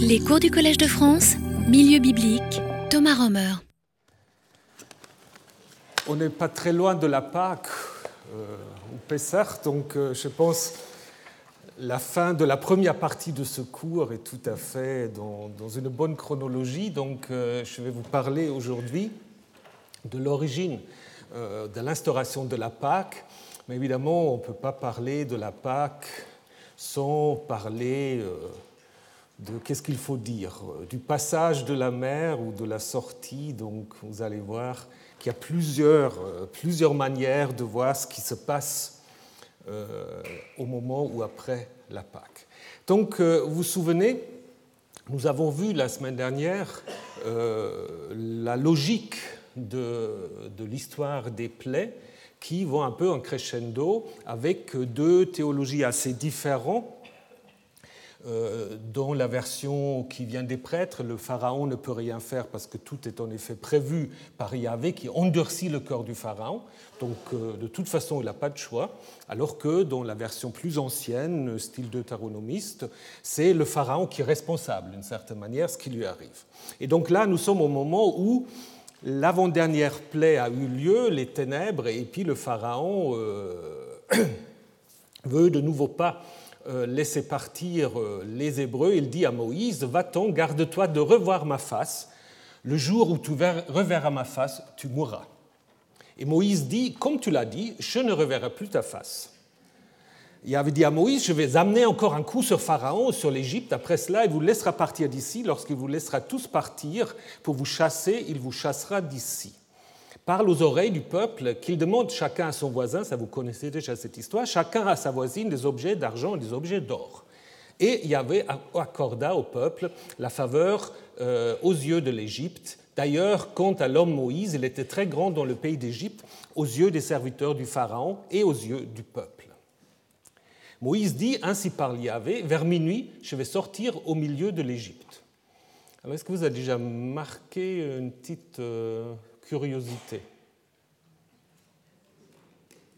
Les cours du Collège de France, Milieu biblique, Thomas Romer. On n'est pas très loin de la Pâque, euh, ou Pessah, donc euh, je pense la fin de la première partie de ce cours est tout à fait dans, une bonne chronologie. Donc euh, je vais vous parler aujourd'hui de l'origine euh, de l'instauration de la Pâque. Mais évidemment, on ne peut pas parler de la Pâque sans parler de qu'est-ce qu'il faut dire, euh, du passage de la mer ou de la sortie. Donc vous allez voir qu'il y a plusieurs, plusieurs manières de voir ce qui se passe au moment ou après la Pâque. Donc vous vous souvenez, nous avons vu la semaine dernière la logique de, de l'histoire des plaies qui vont un peu en crescendo avec deux théologies assez différentes. Euh, dans la version qui vient des prêtres, le pharaon ne peut rien faire parce que tout est en effet prévu par Yahvé qui endurcit le cœur du pharaon. Donc euh, de toute façon, il n'a pas de choix. Alors que dans la version plus ancienne, style deutéronomiste, c'est le pharaon qui est responsable d'une certaine manière ce qui lui arrive. Et donc là, nous sommes au moment où l'avant-dernière plaie a eu lieu, les ténèbres, et puis le pharaon euh, veut de nouveau pas laisser partir euh, les Hébreux. Il dit à Moïse, va-t'en, garde-toi de revoir ma face. Le jour où tu reverras ma face, tu mourras. Et Moïse dit, comme tu l'as dit, je ne reverrai plus ta face il avait dit à Moïse, je vais amener encore un coup sur Pharaon, sur l'Égypte. Après cela, il vous laissera partir d'ici. Lorsqu'il vous laissera tous partir pour vous chasser, il vous chassera d'ici. Parle aux oreilles du peuple qu'il demande chacun à son voisin, ça vous connaissez déjà cette histoire, chacun à sa voisine des objets d'argent et des objets d'or. Et Yahvé accorda au peuple la faveur euh, aux yeux de l'Égypte. D'ailleurs, quant à l'homme Moïse, il était très grand dans le pays d'Égypte, aux yeux des serviteurs du Pharaon et aux yeux du peuple. Moïse dit, ainsi parle Yahvé, vers minuit, je vais sortir au milieu de l'Égypte. Alors, est-ce que vous avez déjà marqué une petite euh, curiosité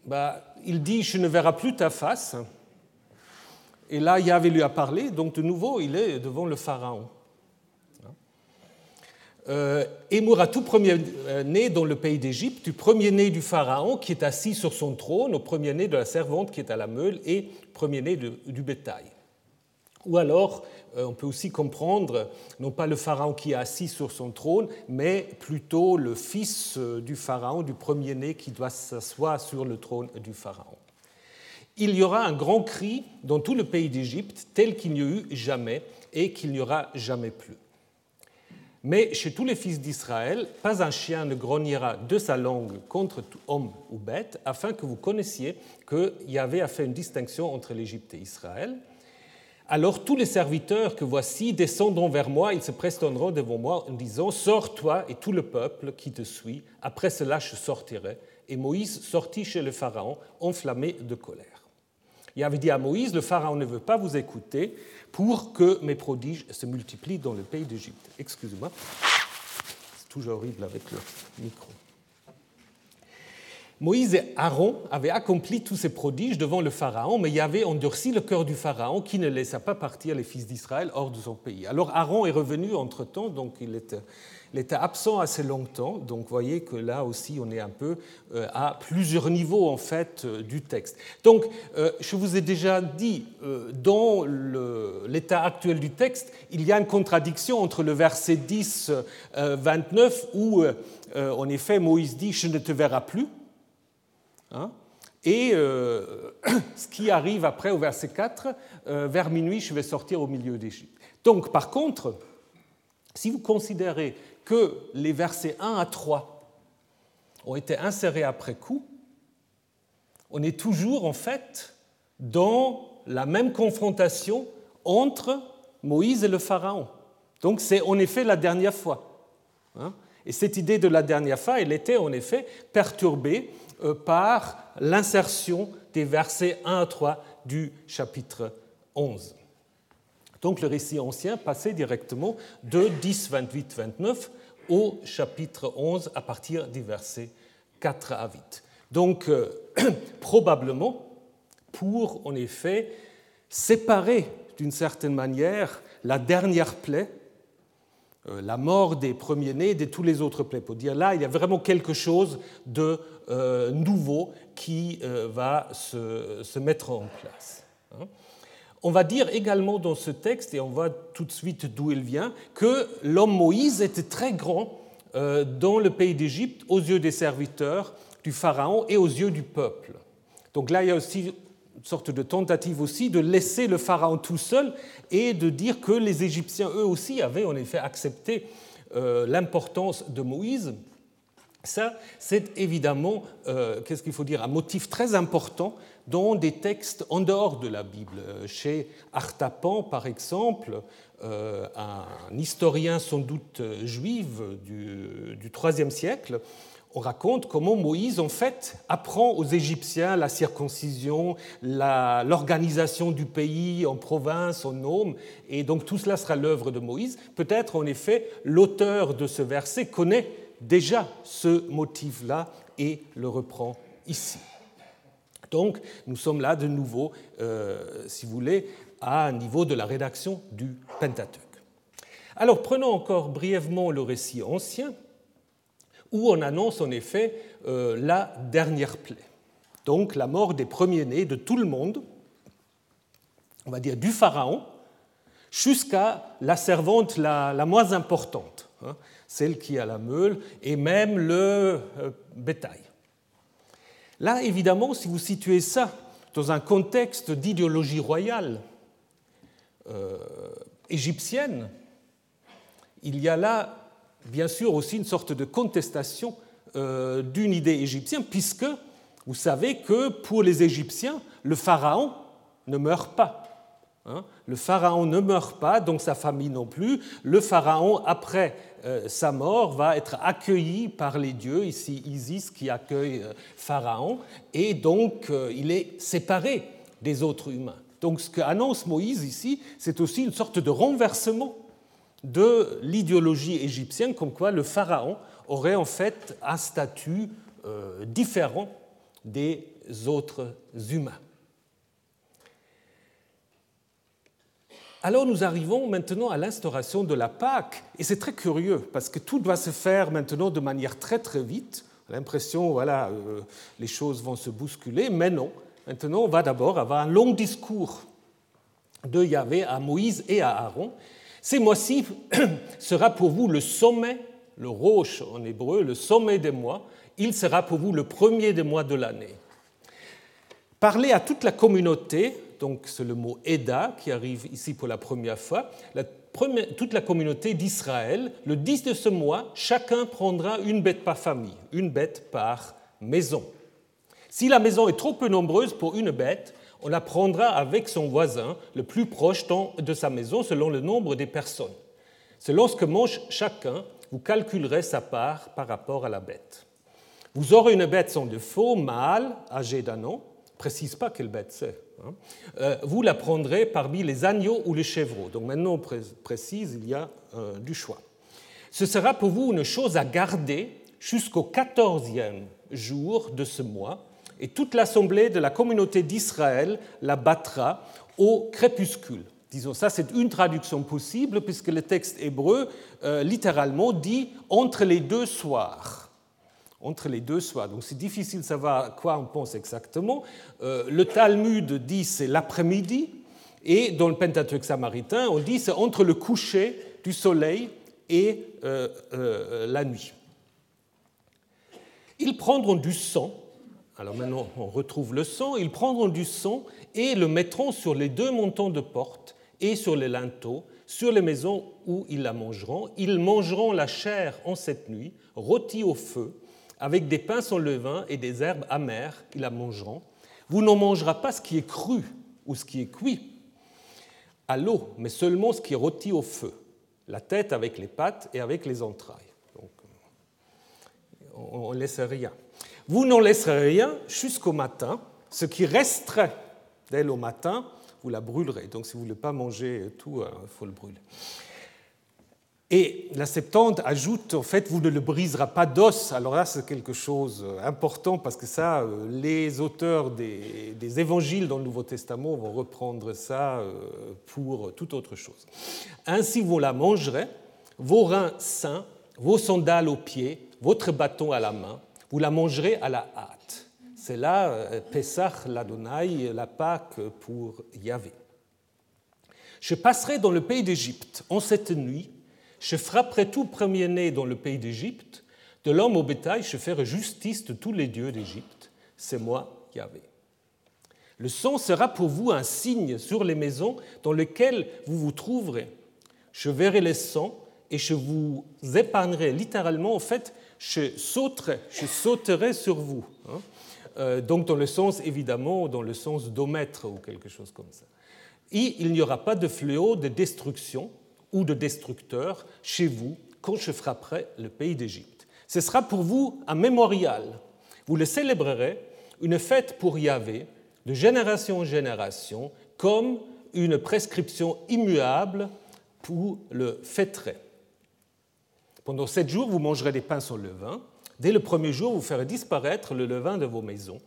bah, Il dit, je ne verrai plus ta face. Et là, Yahvé lui a parlé, donc de nouveau, il est devant le Pharaon. Euh, et mourra tout premier-né dans le pays d'Égypte, du premier-né du Pharaon qui est assis sur son trône, au premier-né de la servante qui est à la meule et premier-né du bétail. Ou alors, on peut aussi comprendre, non pas le Pharaon qui est assis sur son trône, mais plutôt le fils euh, du Pharaon, du premier-né qui doit s'asseoir sur le trône du Pharaon. Il y aura un grand cri dans tout le pays d'Égypte, tel qu'il n'y a eu jamais et qu'il n'y aura jamais plus. Mais chez tous les fils d'Israël, pas un chien ne grognera de sa langue contre homme ou bête, afin que vous connaissiez que Yahvé a fait une distinction entre l'Égypte et Israël. Alors tous les serviteurs que voici descendront vers moi, ils se prestonneront devant moi en disant Sors-toi et tout le peuple qui te suit, après cela je sortirai. Et Moïse sortit chez le Pharaon, enflammé de colère. Il avait dit à Moïse, le Pharaon ne veut pas vous écouter pour que mes prodiges se multiplient dans le pays d'Égypte. Excusez-moi, c'est toujours horrible avec le micro. Moïse et Aaron avaient accompli tous ces prodiges devant le Pharaon, mais il avait endurci le cœur du Pharaon qui ne laissa pas partir les fils d'Israël hors de son pays. Alors Aaron est revenu entre-temps, donc il était il était absent assez longtemps, donc voyez que là aussi on est un peu euh, à plusieurs niveaux en fait euh, du texte. Donc euh, je vous ai déjà dit, dans l'état actuel du texte, il y a une contradiction entre le verset 10, 29 où en effet Moïse dit je ne te verrai plus. Hein, et ce qui arrive après au verset 4, vers minuit, je vais sortir au milieu d'Égypte. Donc, par contre, si vous considérez que les versets 1 à 3 ont été insérés après coup, on est toujours en fait dans la même confrontation entre Moïse et le Pharaon. Donc c'est en effet la dernière fois. Hein? Et cette idée de la dernière fois, elle était en effet perturbée euh, par l'insertion des versets 1 à 3 du chapitre 11. Donc le récit ancien passait directement de 10, 28, 29 au chapitre 11 à partir du verset 4 à 8. Donc euh, probablement pour en effet séparer d'une certaine manière la dernière plaie, la mort des premiers-nés, de tous les autres plaies. Pour dire là, il y a vraiment quelque chose de euh, nouveau qui euh, va se, mettre en place. Hein. On va dire également dans ce texte, et on voit tout de suite d'où il vient, que l'homme Moïse était très grand dans le pays d'Égypte aux yeux des serviteurs du Pharaon et aux yeux du peuple. Donc là, il y a aussi sorte de tentative aussi de laisser le Pharaon tout seul et de dire que les Égyptiens, eux aussi, avaient en effet accepté euh, l'importance de Moïse. Ça, c'est évidemment, euh, qu'est-ce qu'il faut dire, un motif très important dans des textes en dehors de la Bible. Chez Artapan, par exemple, euh, un historien sans doute juif du IIIe siècle, on raconte comment Moïse, en fait, apprend aux Égyptiens la circoncision, l'organisation du pays en province, en nome, et donc tout cela sera l'œuvre de Moïse. Peut-être, en effet, l'auteur de ce verset connaît déjà ce motif-là et le reprend ici. Donc, nous sommes là de nouveau, euh, si vous voulez, à un niveau de la rédaction du Pentateuque. Alors, prenons encore brièvement le récit ancien où on annonce en effet euh, la dernière plaie. Donc la mort des premiers-nés de tout le monde, on va dire du Pharaon, jusqu'à la servante la, moins importante, hein, celle qui a la meule, et même le euh, bétail. Là, évidemment, si vous situez ça dans un contexte d'idéologie royale euh, égyptienne, il y a là bien sûr aussi une sorte de contestation euh, d'une idée égyptienne, puisque vous savez que pour les Égyptiens, le pharaon ne meurt pas. Hein. le pharaon ne meurt pas, donc sa famille non plus. Le pharaon, après euh, sa mort, va être accueilli par les dieux, ici Isis qui accueille euh, Pharaon, et donc il est séparé des autres humains. Donc ce qu'annonce Moïse ici, c'est aussi une sorte de renversement de l'idéologie égyptienne, comme quoi le pharaon aurait en fait un statut euh, différent des autres humains. Alors nous arrivons maintenant à l'instauration de la Pâque, et c'est très curieux, parce que tout doit se faire maintenant de manière très très vite. L'impression, voilà, euh, les choses vont se bousculer, mais non. Maintenant, on va d'abord avoir un long discours de Yahvé à Moïse et à Aaron, ces mois-ci sera pour vous le sommet, le roche en hébreu, le sommet des mois. Il sera pour vous le premier des mois de l'année. Parlez à toute la communauté, donc c'est le mot Eda qui arrive ici pour la première fois, toute la communauté d'Israël, le 10 de ce mois, chacun prendra une bête par famille, une bête par maison. Si la maison est trop peu nombreuse pour une bête, on la prendra avec son voisin le plus proche de sa maison selon le nombre des personnes. Selon ce que mange chacun, vous calculerez sa part par rapport à la bête. Vous aurez une bête sans défaut, mâle, âgée d'un an, précise pas quelle bête c'est. Hein. Euh, vous la prendrez parmi les agneaux ou les chevreaux. Donc maintenant on précise, il y a euh, du choix. Ce sera pour vous une chose à garder jusqu'au quatorzième jour de ce mois, et toute l'assemblée de la communauté d'Israël la battra au crépuscule. Disons, ça c'est une traduction possible puisque le texte hébreu euh, littéralement dit entre les deux soirs. Entre les deux soirs. Donc c'est difficile de savoir à quoi on pense exactement. Euh, le Talmud dit c'est l'après-midi et dans le Pentateuque samaritain on dit c'est entre le coucher du soleil et euh, la nuit. Ils prendront du sang alors maintenant, on retrouve le sang. Ils prendront du sang et le mettront sur les deux montants de porte et sur les linteaux, sur les maisons où ils la mangeront. Ils mangeront la chair en cette nuit, rôtie au feu, avec des pains sans levain et des herbes amères. Ils la mangeront. Vous n'en mangerez pas ce qui est cru ou ce qui est cuit à l'eau, mais seulement ce qui est rôti au feu, la tête avec les pattes et avec les entrailles. Donc, on ne laisse rien. Vous n'en laisserez rien jusqu'au matin. Ce qui resterait d'elle au matin, vous la brûlerez. Donc si vous ne voulez pas manger tout, il euh, faut le brûler. Et la Septante ajoute, en fait, vous ne le briserez pas d'os. Alors là, c'est quelque chose d'important parce que ça, euh, les auteurs des, des, évangiles dans le Nouveau Testament vont reprendre ça euh, pour toute autre chose. Ainsi, vous la mangerez, vos reins sains, vos sandales aux pieds, votre bâton à la main, vous la mangerez à la hâte. C'est là euh, Pesach, l'Adonai, la Pâque pour Yahvé. Je passerai dans le pays d'Égypte en cette nuit je frapperai tout premier-né dans le pays d'Égypte, de l'homme au bétail, je ferai justice de tous les dieux d'Égypte. C'est moi, Yahvé. Le sang sera pour vous un signe sur les maisons dans lesquelles vous vous trouverez. Je verrai les sangs et je vous épargnerai littéralement. En fait, je sauterai, je sauterai sur vous. Hein. Euh, donc dans le sens, évidemment, dans le sens d'omètre ou quelque chose comme ça. Et il n'y aura pas de fléau de destruction ou de destructeurs chez vous quand je frapperai le pays d'Égypte. Ce sera pour vous un mémorial. Vous le célébrerez, une fête pour Yahvé, de génération en génération, comme une prescription immuable pour le fêterai. Pendant sept jours, vous mangerez des pains sans levain. Dès le premier jour, vous ferez disparaître le levain de vos maisons.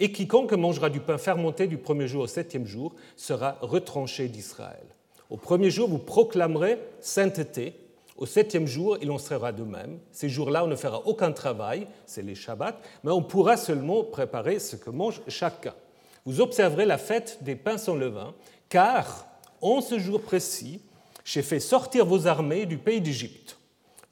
Et quiconque mangera du pain fermenté du premier jour au septième jour sera retranché d'Israël. Au premier jour, vous proclamerez sainteté. Au septième jour, il en sera de même. Ces jours-là, on ne fera aucun travail, c'est les Shabbats, mais on pourra seulement préparer ce que mange chacun. Vous observerez la fête des pains sans levain, car en ce jour précis, j'ai fait sortir vos armées du pays d'Égypte.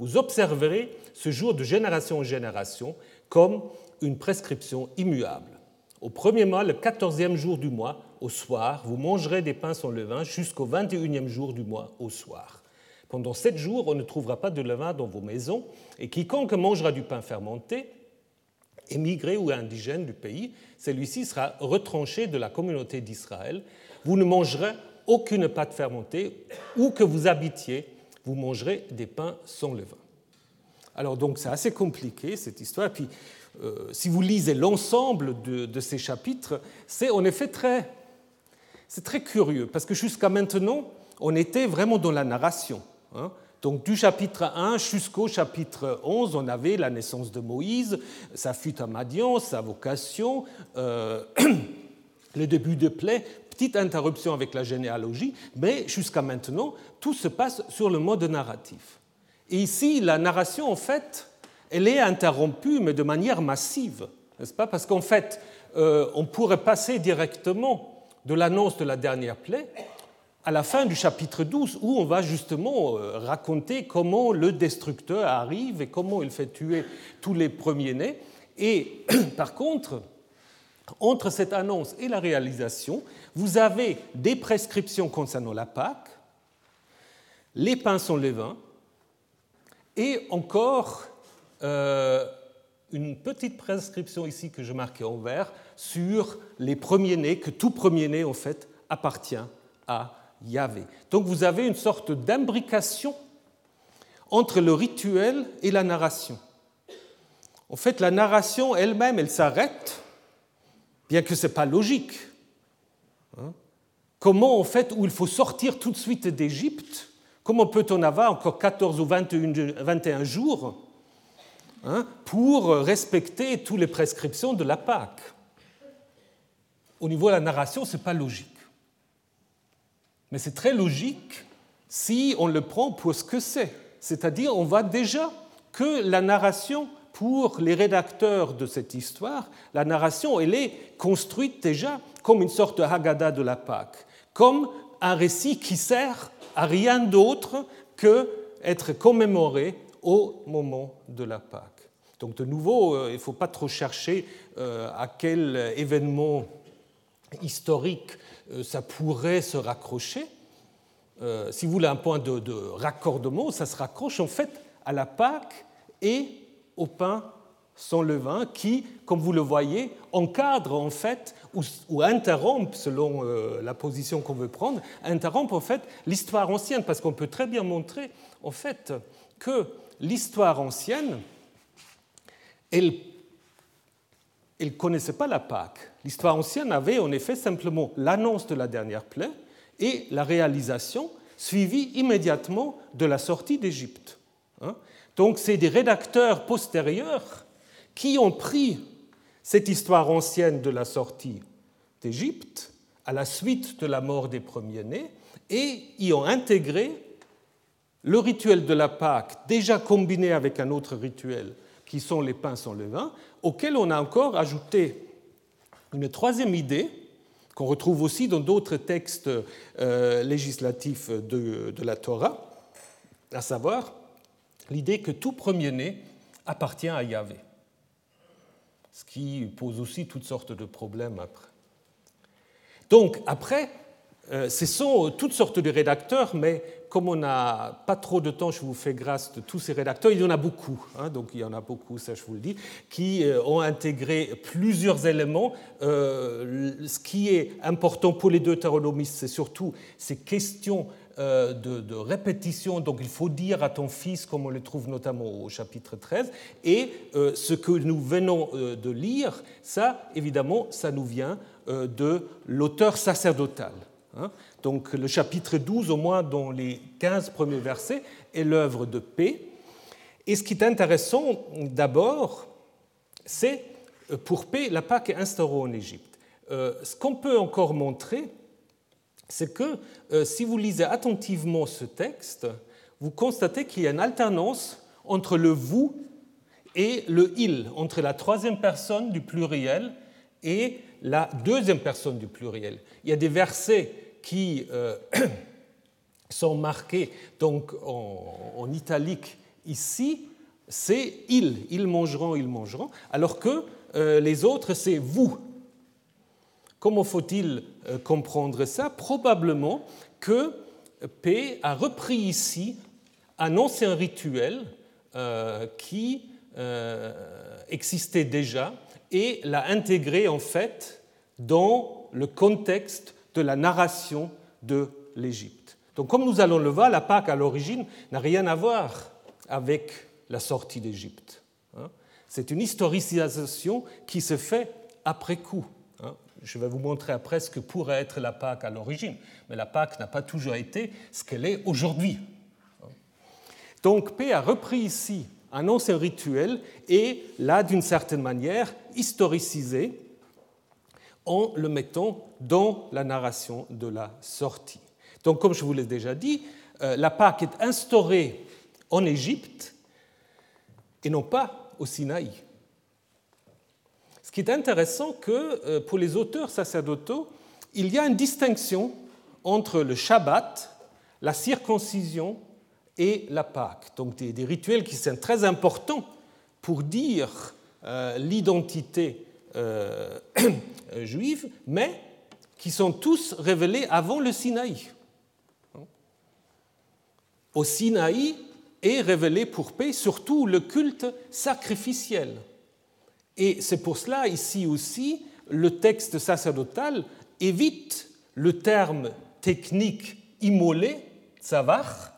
Vous observerez ce jour de génération en génération comme une prescription immuable. Au premier mois, le quatorzième jour du mois, au soir, vous mangerez des pains sans levain jusqu'au 21e jour du mois, au soir. Pendant sept jours, on ne trouvera pas de levain dans vos maisons, et quiconque mangera du pain fermenté, émigré ou indigène du pays, celui-ci sera retranché de la communauté d'Israël. Vous ne mangerez aucune pâte fermentée, où que vous habitiez, vous mangerez des pains sans levain. Alors donc c'est assez compliqué cette histoire. Puis euh, si vous lisez l'ensemble de, ces chapitres, c'est en effet très, c'est très curieux, parce que jusqu'à maintenant, on était vraiment dans la narration. Hein. Donc du chapitre 1 jusqu'au chapitre 11, on avait la naissance de Moïse, sa fuite à Madian, sa vocation, euh, le début de plaie, petite interruption avec la généalogie, mais jusqu'à maintenant, tout se passe sur le mode narratif. Et ici, la narration, en fait, elle est interrompue, mais de manière massive, n'est-ce pas? Parce qu'en fait, euh, on pourrait passer directement de l'annonce de la dernière plaie à la fin du chapitre 12, où on va justement euh, raconter comment le destructeur arrive et comment il fait tuer tous les premiers-nés. Et par contre, entre cette annonce et la réalisation, vous avez des prescriptions concernant la Pâque, les pains sont les vins, et encore euh, une petite prescription ici que je marquais en vert sur les premiers-nés, que tout premier-né en fait appartient à Yahvé. Donc vous avez une sorte d'imbrication entre le rituel et la narration. En fait, la narration elle-même, elle, s'arrête, bien que ce n'est pas logique. Hein. Comment, en fait, où il faut sortir tout de suite d'Égypte, comment peut-on avoir encore 14 ou 21 jours Hein, pour respecter toutes les prescriptions de la Pâque? Au niveau de la narration, ce n'est pas logique. Mais c'est très logique si on le prend pour ce que c'est. C'est-à-dire, on voit déjà que la narration, pour les rédacteurs de cette histoire, la narration, elle est construite déjà comme une sorte de Haggadah de la Pâque, comme un récit qui sert à rien d'autre que être commémoré au moment de la Pâque. Donc de nouveau, euh, il ne faut pas trop chercher euh, à quel événement historique euh, ça pourrait se raccrocher. Si vous voulez un point de, de, raccordement, ça se raccroche en fait à la Pâque et au pain sans levain qui, comme vous le voyez, encadre en fait ou, interrompt, selon la position qu'on veut prendre, interrompt en fait l'histoire ancienne, parce qu'on peut très bien montrer en fait que l'histoire ancienne elle ne connaissait pas la Pâque. L'histoire ancienne avait en effet simplement l'annonce de la dernière plaie et la réalisation suivi immédiatement de la sortie d'Égypte. Hein. Donc c'est des rédacteurs postérieurs qui ont pris cette histoire ancienne de la sortie d'Égypte à la suite de la mort des premiers-nés et y ont intégré le rituel de la Pâque, déjà combiné avec un autre rituel, qui sont les pains sans levain, auquel on a encore ajouté une troisième idée, qu'on retrouve aussi dans d'autres textes euh, législatifs de, de, la Torah, à savoir l'idée que tout premier-né appartient à Yahvé, ce qui pose aussi toutes sortes de problèmes après. Donc, après, euh, ce sont toutes sortes de rédacteurs, mais comme on n'a pas trop de temps, je vous fais grâce de tous ces rédacteurs. Il y en a beaucoup, hein, donc il y en a beaucoup, ça je vous le dis, qui euh, ont intégré plusieurs éléments. Euh, ce qui est important pour les deutéronomistes, c'est surtout ces questions de, répétition. Donc il faut dire à ton fils, comme on le trouve notamment au chapitre 13. Et ce que nous venons de lire, ça, évidemment, ça nous vient de l'auteur sacerdotal. Hein. Donc le chapitre 12, au moins dans les 15 premiers versets, est l'œuvre de paix. Et ce qui est intéressant d'abord, c'est euh, pour paix, la Pâque est instaurée en Égypte. Euh, ce qu'on peut encore montrer, c'est que euh, si vous lisez attentivement ce texte, vous constatez qu'il y a une alternance entre le vous et le il, entre la troisième personne du pluriel et la deuxième personne du pluriel. Il y a des versets qui euh, sont marqués donc en, italique ici, c'est ils, ils mangeront, ils mangeront, alors que euh, les autres, c'est vous. Comment faut-il euh, comprendre ça? Probablement que P a repris ici un ancien rituel qui existait déjà et l'a intégré en fait dans le contexte de la narration de l'Égypte. Donc comme nous allons le voir, la Pâque à l'origine n'a rien à voir avec la sortie d'Égypte. Hein. C'est une historicisation qui se fait après coup. Je vais vous montrer après ce que pourrait être la Pâque à l'origine, mais la Pâque n'a pas toujours été ce qu'elle est aujourd'hui. Donc P a repris ici un ancien rituel et l'a d'une certaine manière historicisé en le mettant dans la narration de la sortie. Donc, comme je vous l'ai déjà dit, euh, la Pâque est instaurée en Égypte et non pas au Sinaï. Ce qui est intéressant que euh, pour les auteurs sacerdotaux, il y a une distinction entre le Shabbat, la circoncision et la Pâque. Donc des, rituels qui sont très importants pour dire euh, l'identité euh, juives, mais qui sont tous révélés avant le Sinaï. Au Sinaï est révélé pour paix surtout le culte sacrificiel. Et c'est pour cela, ici aussi, le texte sacerdotal évite le terme technique immolé, tsavar,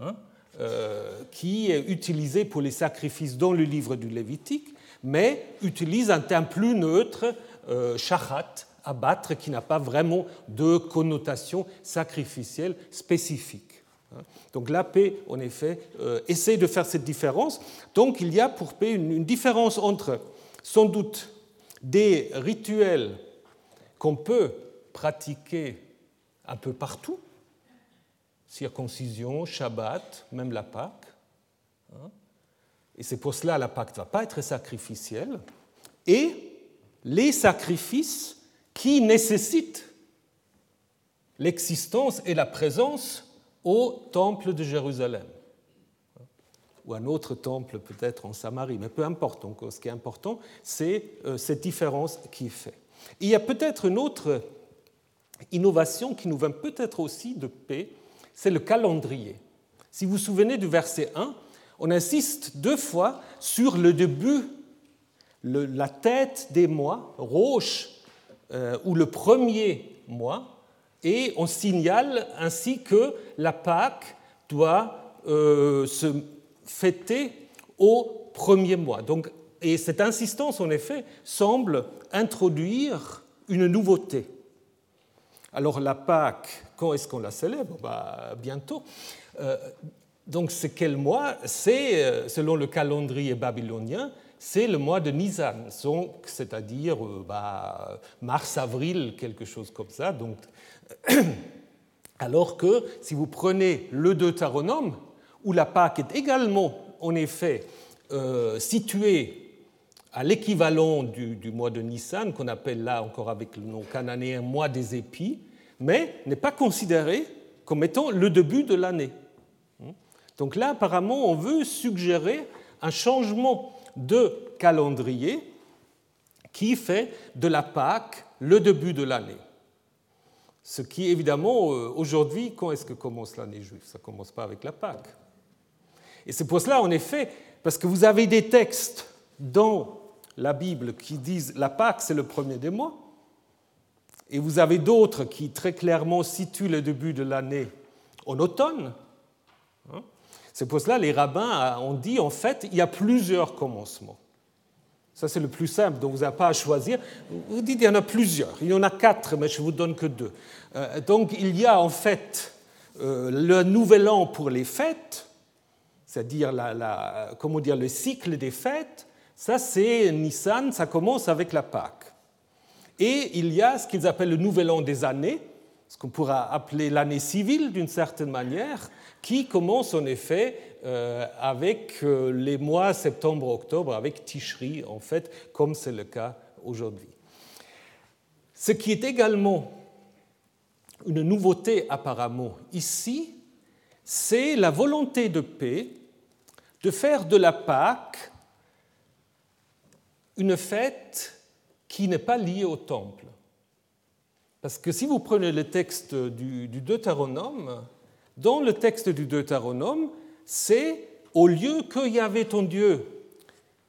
hein, euh, qui est utilisé pour les sacrifices dans le livre du Lévitique, mais utilise un terme plus neutre, euh, shahat, abattre, qui n'a pas vraiment de connotation sacrificielle spécifique. Hein. Donc la paix, en effet, euh, essaie de faire cette différence. Donc il y a pour paix une différence entre, sans doute, des rituels qu'on peut pratiquer un peu partout, circoncision, Shabbat, même la Pâque, hein, et c'est pour cela que la Pâque ne va pas être sacrificielle, et les sacrifices qui nécessitent l'existence et la présence au temple de Jérusalem, ou un autre temple peut-être en Samarie, mais peu importe. Ce qui est important, c'est euh, cette différence qui est faite. Il y a peut-être une autre innovation qui nous vient peut-être aussi de paix, c'est le calendrier. Si vous vous souvenez du verset 1, on insiste deux fois sur le début, la tête des mois, roche, euh, ou le premier mois, et on signale ainsi que la Pâque doit euh, se fêter au premier mois. Donc, et cette insistance, en effet, semble introduire une nouveauté. Alors la Pâque, quand est-ce qu'on la célèbre? Bah, Bientôt. Euh, donc c'est quel mois? C'est, euh, selon le calendrier babylonien, c'est le mois de Nisan, c'est-à-dire euh, bah, mars-avril, quelque chose comme ça. Donc, alors que si vous prenez le Deutéronome, où la Pâque est également en effet située à l'équivalent du, mois de Nissan, qu'on appelle là encore avec le nom cananéen mois des épis, mais n'est pas considéré comme étant le début de l'année. Donc là, apparemment, on veut suggérer un changement de calendrier qui fait de la Pâque le début de l'année. Ce qui, évidemment, euh, aujourd'hui, quand est-ce que commence l'année juive? Ça ne commence pas avec la Pâque. Et c'est pour cela, en effet, parce que vous avez des textes dans la Bible qui disent la Pâque, c'est le premier des mois, et vous avez d'autres qui très clairement situent le début de l'année en automne. Hein. C'est pour cela les rabbins ont dit, en fait, il y a plusieurs commencements. Ça, c'est le plus simple, donc vous n'avez pas à choisir. Vous dites, il y en a plusieurs. Il y en a quatre, mais je ne vous donne que deux. Euh, donc, il y a en fait euh, le nouvel an pour les fêtes, c'est-à-dire comment dire, le cycle des fêtes, ça, c'est Nissan, ça commence avec la Pâque. Et il y a ce qu'ils appellent le nouvel an des années, ce qu'on pourra appeler l'année civile d'une certaine manière, qui commence en effet euh, avec euh, les mois septembre-octobre, avec Tishri, en fait, comme c'est le cas aujourd'hui. Ce qui est également une nouveauté apparemment ici, c'est la volonté de paix de faire de la Pâque une fête qui n'est pas liée au temple. Parce que si vous prenez le texte du, Deutéronome, dans le texte du Deutéronome, c'est au lieu que Yahvé ton Dieu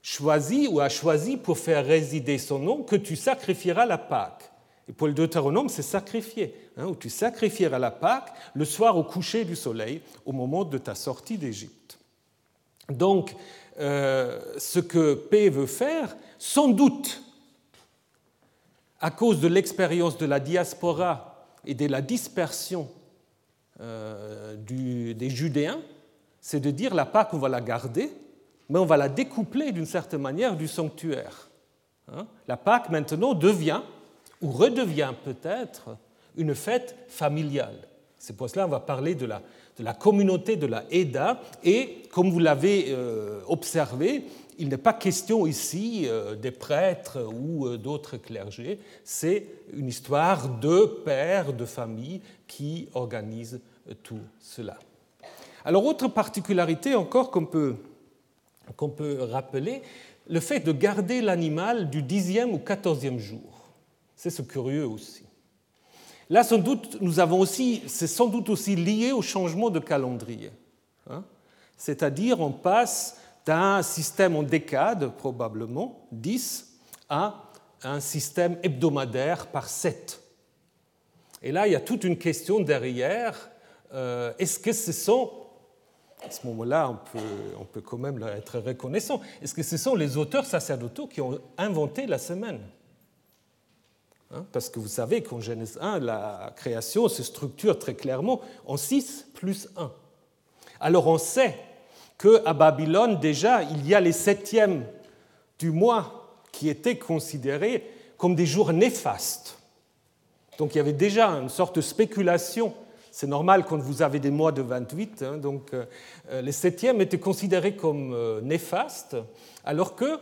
choisi ou a choisi pour faire résider son nom, que tu sacrifieras la Pâque. Et pour le Deutéronome, c'est sacrifier, hein, où tu sacrifieras la Pâque le soir au coucher du soleil, au moment de ta sortie d'Égypte. Donc, euh, ce que P veut faire, sans doute à cause de l'expérience de la diaspora et de la dispersion euh, des Judéens, c'est de dire la Pâque, on va la garder, mais on va la découpler d'une certaine manière du sanctuaire. Hein? la Pâque maintenant devient, ou redevient peut-être, une fête familiale. C'est pour cela qu'on va parler de la, de la communauté de la Eda, et comme vous l'avez euh, observé, il n'est pas question ici euh, des prêtres ou euh, d'autres clergés, c'est une histoire de pères, de familles qui organisent tout cela. Alors, autre particularité encore qu'on peut, qu'on peut rappeler, le fait de garder l'animal du dixième ou quatorzième jour. C'est ce curieux aussi. Là, sans doute, nous avons aussi, c'est sans doute aussi lié au changement de calendrier. Hein. C'est-à-dire, on passe d'un système en décade, probablement, 10, à un système hebdomadaire par 7. Et là, il y a toute une question derrière. Euh, est-ce que ce sont, à ce moment-là, on peut, on peut quand même être reconnaissant, est-ce que ce sont les auteurs sacerdotaux qui ont inventé la semaine? Parce que vous savez qu'en Genèse 1, la création se structure très clairement en 6 plus 1. Alors on sait qu'à Babylone, déjà, il y a les septièmes du mois qui étaient considérés comme des jours néfastes. Donc il y avait déjà une sorte de spéculation. C'est normal quand vous avez des mois de 28. Hein, donc euh, les septièmes étaient considérés comme euh, néfastes, alors que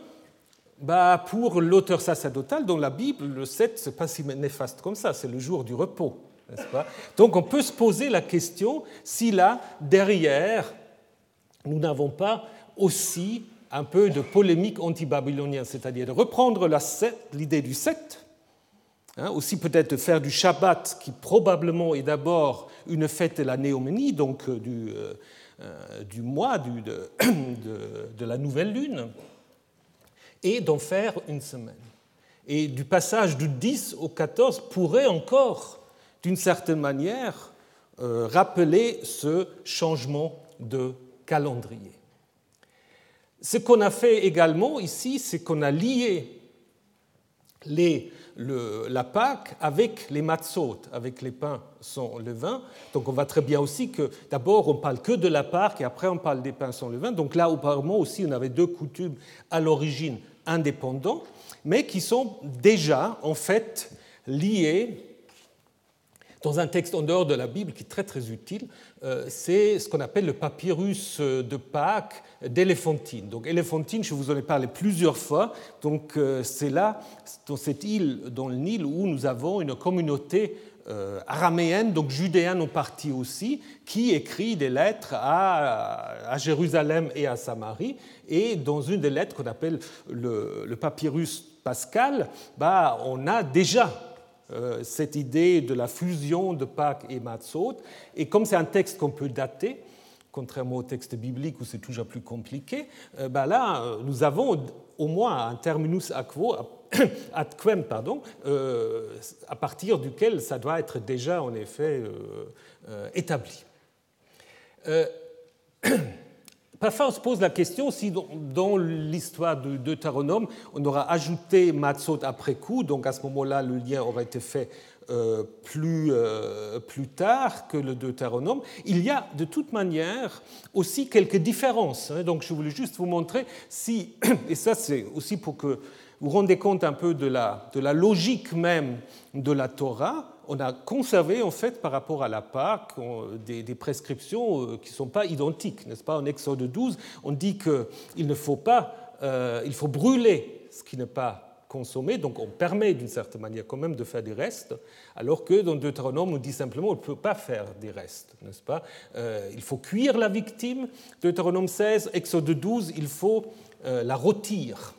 bah, pour l'auteur sacerdotal, dans la Bible, le 7, ce n'est pas si néfaste comme ça, c'est le jour du repos. Donc on peut se poser la question si là, derrière, nous n'avons pas aussi un peu de polémique anti-babylonienne, c'est-à-dire de reprendre l'idée du sept, hein, aussi peut-être de faire du Shabbat, qui probablement est d'abord une fête de la néoménie, donc euh, du, euh, euh, du mois de, la nouvelle lune, et d'en faire une semaine. Et du passage du 10 au 14 pourrait encore, d'une certaine manière, rappeler ce changement de calendrier. Ce qu'on a fait également ici, c'est qu'on a lié la Pâque avec les matzot, avec les pains sans levain. Donc on voit très bien aussi que d'abord on parle que de la Pâque et après on parle des pains sans levain. Donc là auparavant aussi on avait deux coutumes à l'origine indépendants, mais qui sont déjà en fait liées dans un texte en dehors de la Bible qui est très très utile, euh, c'est ce qu'on appelle le papyrus de Pâques d'Éléphantine. Donc Éléphantine, je vous en ai parlé plusieurs fois, donc euh, c'est là, dans cette île, dans le Nil, où nous avons une communauté euh, donc judéenne en partie aussi, qui écrit des lettres à, Jérusalem et à Samarie. Et dans une des lettres qu'on appelle le, papyrus pascal, bah, on a déjà euh, cette idée de la fusion de Pâques et Matzot. Et comme c'est un texte qu'on peut dater, contrairement au texte biblique où c'est toujours plus compliqué, euh, ben là, euh, nous avons au moins un terminus aquo, ad quem, pardon, à partir duquel ça doit être déjà en effet établi. Parfois, on se pose la question si dans l'histoire de Deutéronome, on aura ajouté Matzot après coup, donc à ce moment-là, le lien aurait été fait euh, plus, euh, plus tard que le Deutéronome. Il y a de toute manière aussi quelques différences. Hein. donc je voulais juste vous montrer si, et ça c'est aussi pour que vous rendez compte un peu de la, de la logique même de la Torah, on a conservé en fait par rapport à la Pâque des, prescriptions euh, qui ne sont pas identiques, n'est-ce pas? En Exode 12, on dit qu'il ne faut pas, euh, il faut brûler ce qui n'est pas consommé, donc on permet d'une certaine manière quand même de faire des restes, alors que dans Deutéronome on dit simplement on ne peut pas faire des restes, n'est-ce pas? Euh, Il faut cuire la victime, Deutéronome 16, Exode 12, il faut la rôtir.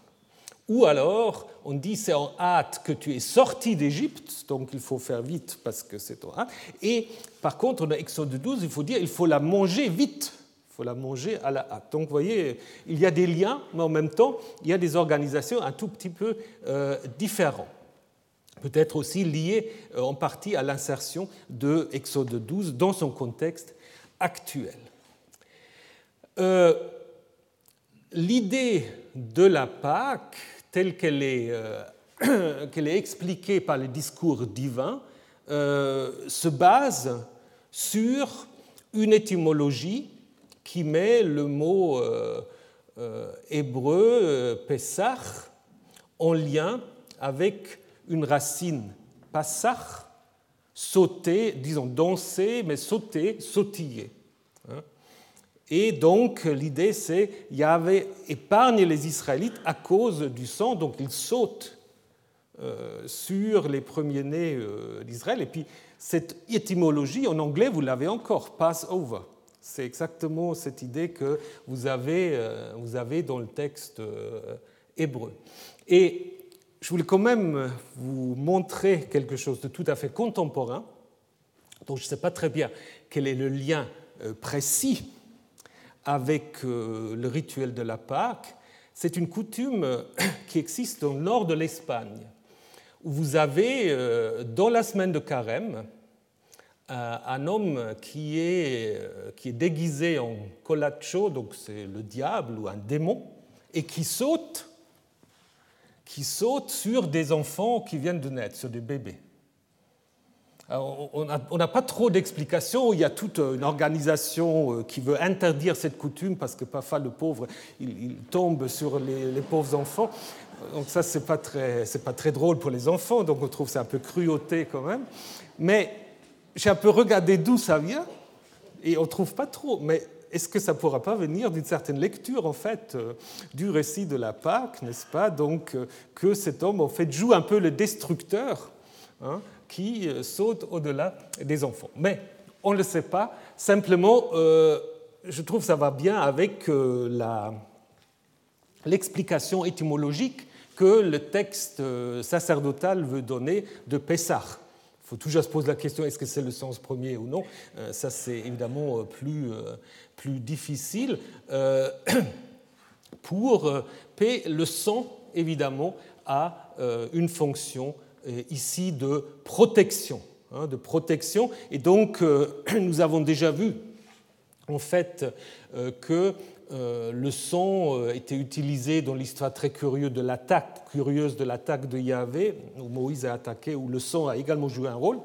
Ou alors, on dit c'est en hâte que tu es sorti d'Égypte, donc il faut faire vite parce que c'est en hâte. Et par contre, dans Exode 12, il faut dire il faut la manger vite. Il faut la manger à la hâte. Donc vous voyez, il y a des liens, mais en même temps, il y a des organisations un tout petit peu euh, différentes. Peut-être aussi liées euh, en partie à l'insertion de Exode 12 dans son contexte actuel. Euh, l'idée de la Pâque, telle qu'elle est, expliquée par les discours divins, euh, se base sur une étymologie qui met le mot euh, hébreu Pessah en lien avec une racine passach, sauter, disons danser, mais sauter, sautiller. Hein. Et donc l'idée c'est Yahvé épargne les Israélites à cause du sang, donc ils sautent euh, sur les premiers-nés euh, d'Israël. Et puis cette étymologie en anglais, vous l'avez encore, Passover. C'est exactement cette idée que vous avez, euh, vous avez dans le texte hébreu. Et je voulais quand même vous montrer quelque chose de tout à fait contemporain, dont je ne sais pas très bien quel est le lien précis avec euh, le rituel de la Pâque, c'est une coutume euh, qui existe au nord de l'Espagne, où vous avez, euh, dans la semaine de carême, un homme qui est, qui est déguisé en colacho, donc c'est le diable ou un démon, et qui saute, qui saute sur des enfants qui viennent de naître, sur des bébés on n'a pas trop d'explications. Il y a toute une organisation euh, qui veut interdire cette coutume parce que parfois le pauvre il, tombe sur les, pauvres enfants. Donc ça c'est pas très pas très drôle pour les enfants. Donc on trouve ça un peu cruauté quand même. Mais j'ai un peu regardé d'où ça vient et on trouve pas trop. Mais est-ce que ça ne pourra pas venir d'une certaine lecture en fait euh, du récit de la Pâque, n'est-ce pas? Donc euh, que cet homme en fait joue un peu le destructeur. Hein, qui euh, saute au-delà des enfants. Mais on ne le sait pas. Simplement, je trouve que ça va bien avec l'explication étymologique que le texte sacerdotal veut donner de Pessah. Il faut toujours se poser la question est-ce que c'est le sens premier ou non? Ça, c'est évidemment plus, plus difficile. pour P, le sang, évidemment, a une fonction euh, ici de protection. Hein, de protection. Et donc, euh, nous avons déjà vu en fait que le son était utilisé dans l'histoire très curieuse de l'attaque, curieuse de l'attaque de Yahvé, où Moïse a attaqué, où le son a également joué un rôle,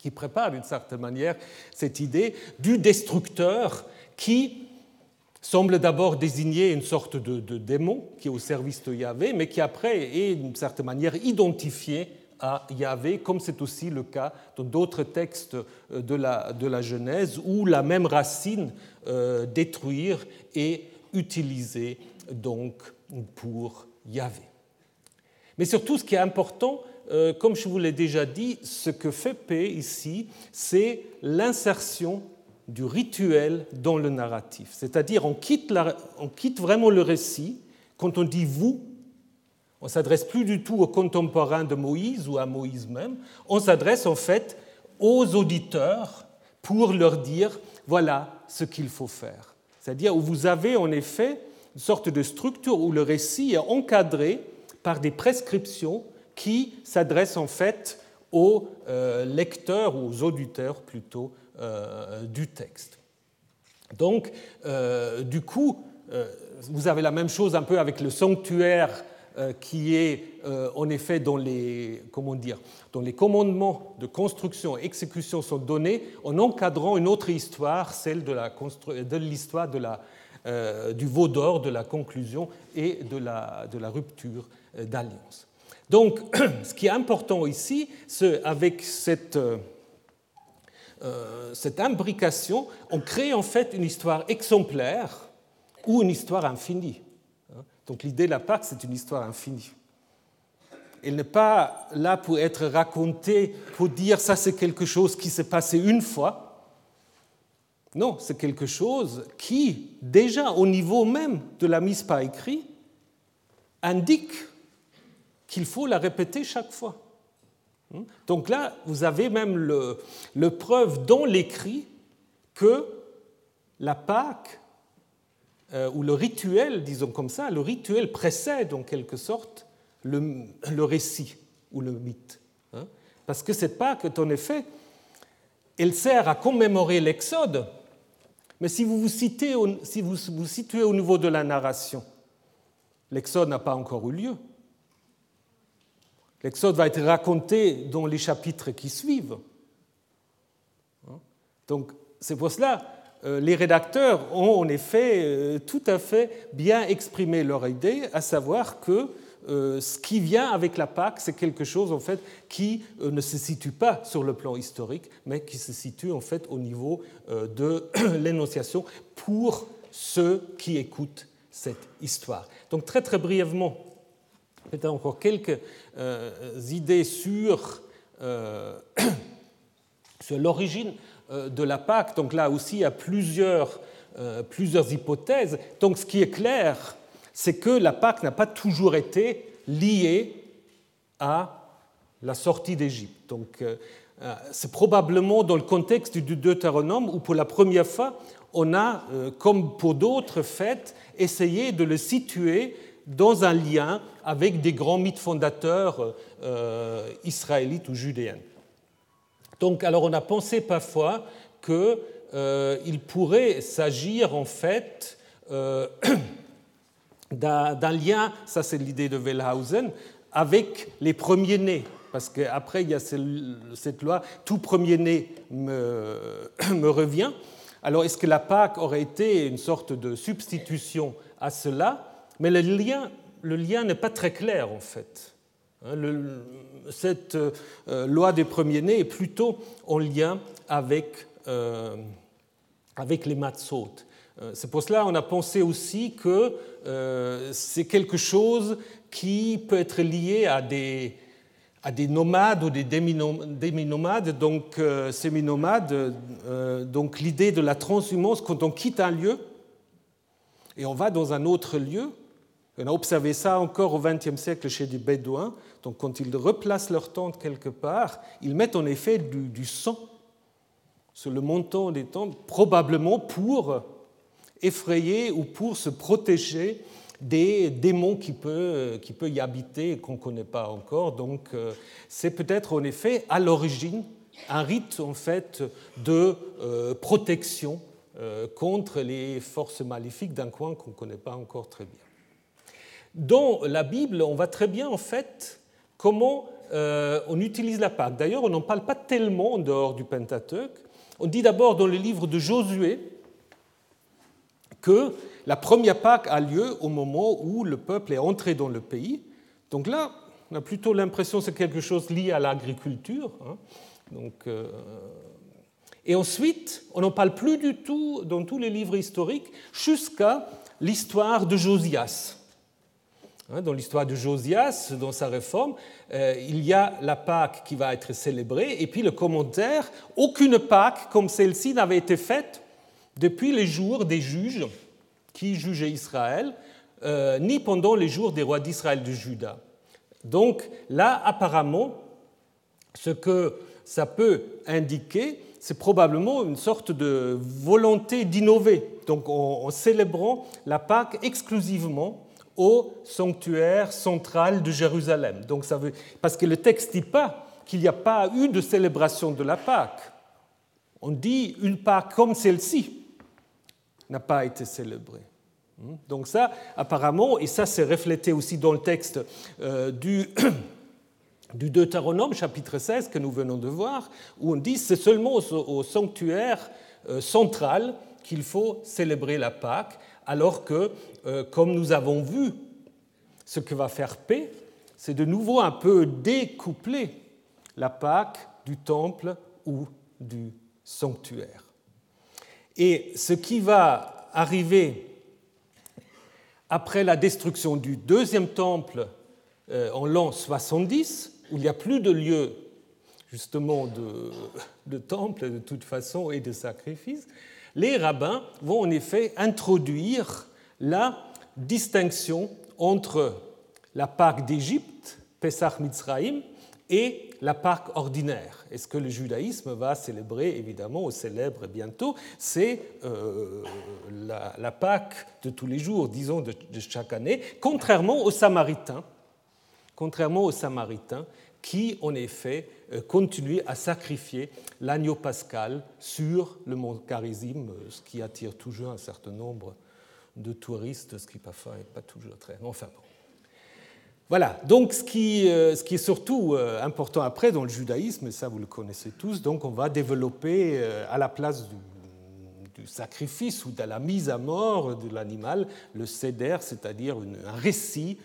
qui prépare d'une certaine manière cette idée du destructeur qui semble d'abord désigner une sorte de, démon qui est au service de Yahvé, mais qui après est d'une certaine manière identifié à Yahvé, comme c'est aussi le cas dans d'autres textes euh, de la, de la, Genèse, où la même racine euh, détruire est utilisée donc pour Yahvé. Mais surtout, ce qui est important, euh, comme je vous l'ai déjà dit, ce que fait P ici, c'est l'insertion du rituel dans le narratif. C'est-à-dire on on quitte vraiment le récit. Quand on dit vous, on s'adresse plus du tout aux contemporains de Moïse ou à Moïse même. On s'adresse en fait aux auditeurs pour leur dire voilà ce qu'il faut faire. C'est-à-dire où vous avez en effet une sorte de structure où le récit est encadré par des prescriptions qui s'adressent en fait aux euh, lecteurs ou aux auditeurs plutôt euh, du texte. Donc, euh, du coup, vous avez la même chose un peu avec le sanctuaire qui est en effet dans les, comment dire, dont les commandements de construction et exécution sont donnés en encadrant une autre histoire, celle de l'histoire de la, du veau d'or, de la conclusion et de la, de la rupture d'alliance. Donc, ce qui est important ici, c'est avec cette euh, cette imbrication, on crée en fait une histoire exemplaire ou une histoire infinie. Donc l'idée de la Pâque, c'est une histoire infinie. Elle n'est pas là pour être racontée, pour dire ça c'est quelque chose qui s'est passé une fois. Non, c'est quelque chose qui, déjà au niveau même de la mise par écrit, indique qu'il faut la répéter chaque fois. Hmm? Donc là, vous avez même le, preuve dans l'écrit que la Pâque, euh, ou le rituel, disons comme ça, le rituel précède en quelque sorte le, récit ou le mythe. Hein. Parce que cette Pâque, en effet, elle sert à commémorer l'Exode, mais si vous vous, situez au niveau de la narration, l'Exode n'a pas encore eu lieu. L'Exode va être raconté dans les chapitres qui suivent. Donc, c'est pour cela les rédacteurs ont en effet euh, tout à fait bien exprimé leur idée, à savoir que euh, ce qui vient avec la Pâque, c'est quelque chose en fait qui ne se situe pas sur le plan historique, mais qui se situe en fait au niveau de l'énonciation pour ceux qui écoutent cette histoire. Donc très très brièvement, peut-être encore quelques euh, idées sur, euh, sur l'origine euh, de la Pâque. Donc là aussi, il y a plusieurs, plusieurs hypothèses. Donc ce qui est clair, c'est que la Pâque n'a pas toujours été liée à la sortie d'Égypte. Donc c'est probablement dans le contexte du Deutéronome où pour la première fois, on a, comme pour d'autres fêtes, essayé de le situer dans un lien avec des grands mythes fondateurs euh, israélites ou judéens. Donc, alors on a pensé parfois qu'il euh, pourrait s'agir en fait euh, d'un lien, ça c'est l'idée de Wellhausen, avec les premiers-nés. Parce qu'après, il y a cette loi, tout premier-né me, me revient. Alors, est-ce que la Pâque aurait été une sorte de substitution à cela? Mais le lien, le lien n'est pas très clair en fait. Hein, cette euh, loi des premiers-nés est plutôt en lien avec, euh, avec les matzot. Euh, c'est pour cela qu'on a pensé aussi que c'est quelque chose qui peut être lié à des, à des nomades ou des demi-nomades. Donc, semi-nomades, donc l'idée de la transhumance, quand on quitte un lieu et on va dans un autre lieu, on a observé ça encore au XXe siècle chez des Bédouins. Donc, quand ils replacent leur tente quelque part, ils mettent en effet du, sang sur le montant des tentes, probablement pour effrayer ou pour se protéger des démons qui peuvent, qui peut y habiter et qu'on ne connaît pas encore. Donc, euh, c'est peut-être en effet à l'origine un rite en fait de euh, protection contre les forces maléfiques d'un coin qu'on ne connaît pas encore très bien. Dans la Bible, on voit très bien en fait comment on utilise la Pâque. D'ailleurs, on n'en parle pas tellement en dehors du Pentateuque. On dit d'abord dans le livre de Josué que la première Pâque a lieu au moment où le peuple est entré dans le pays. Donc là, on a plutôt l'impression que c'est quelque chose lié à l'agriculture. Hein. Euh, et ensuite, on n'en parle plus du tout dans tous les livres historiques jusqu'à l'histoire de Josias. Hein, dans l'histoire de Josias, dans sa réforme, euh, il y a la Pâque qui va être célébrée, et puis le commentaire, aucune Pâque comme celle-ci n'avait été faite depuis les jours des juges qui jugeaient Israël, euh, ni pendant les jours des rois d'Israël de Juda. Donc là, apparemment, ce que ça peut indiquer, c'est probablement une sorte de volonté d'innover, donc en, célébrant la Pâque exclusivement au sanctuaire central de Jérusalem. Donc ça veut, parce que le texte dit pas qu'il n'y a pas eu de célébration de la Pâque. On dit une Pâque comme celle-ci n'a pas été célébrée. Hmm? Donc ça, apparemment, et ça c'est reflété aussi dans le texte euh, du, du Deutéronome, chapitre 16, que nous venons de voir, où on dit c'est seulement au, sanctuaire euh, central qu'il faut célébrer la Pâque, alors que, euh, comme nous avons vu, ce que va faire paix, c'est de nouveau un peu découpler la Pâque du temple ou du sanctuaire. Et ce qui va arriver après la destruction du deuxième temple euh, en l'an 70, où il n'y a plus de lieu justement de, de, temple de toute façon et de sacrifice, les rabbins vont en effet introduire la distinction entre la Pâque d'Égypte, Pesach Mitzrayim, et la Pâque ordinaire. Et ce que le judaïsme va célébrer, évidemment, ou célèbre bientôt, c'est euh, la, Pâque de tous les jours, disons, de, chaque année, contrairement aux Samaritains, contrairement aux Samaritains qui, en effet, euh, continuent à sacrifier l'agneau pascal sur le mont Carizim, ce qui attire toujours un certain nombre de touristes, ce qui parfois n'est pas toujours très... Enfin bon. Voilà, donc ce qui, euh, est surtout euh, important après dans le judaïsme, et ça vous le connaissez tous, donc on va développer euh, à la place du, sacrifice ou de la mise à mort de l'animal le seder, c'est-à-dire un récit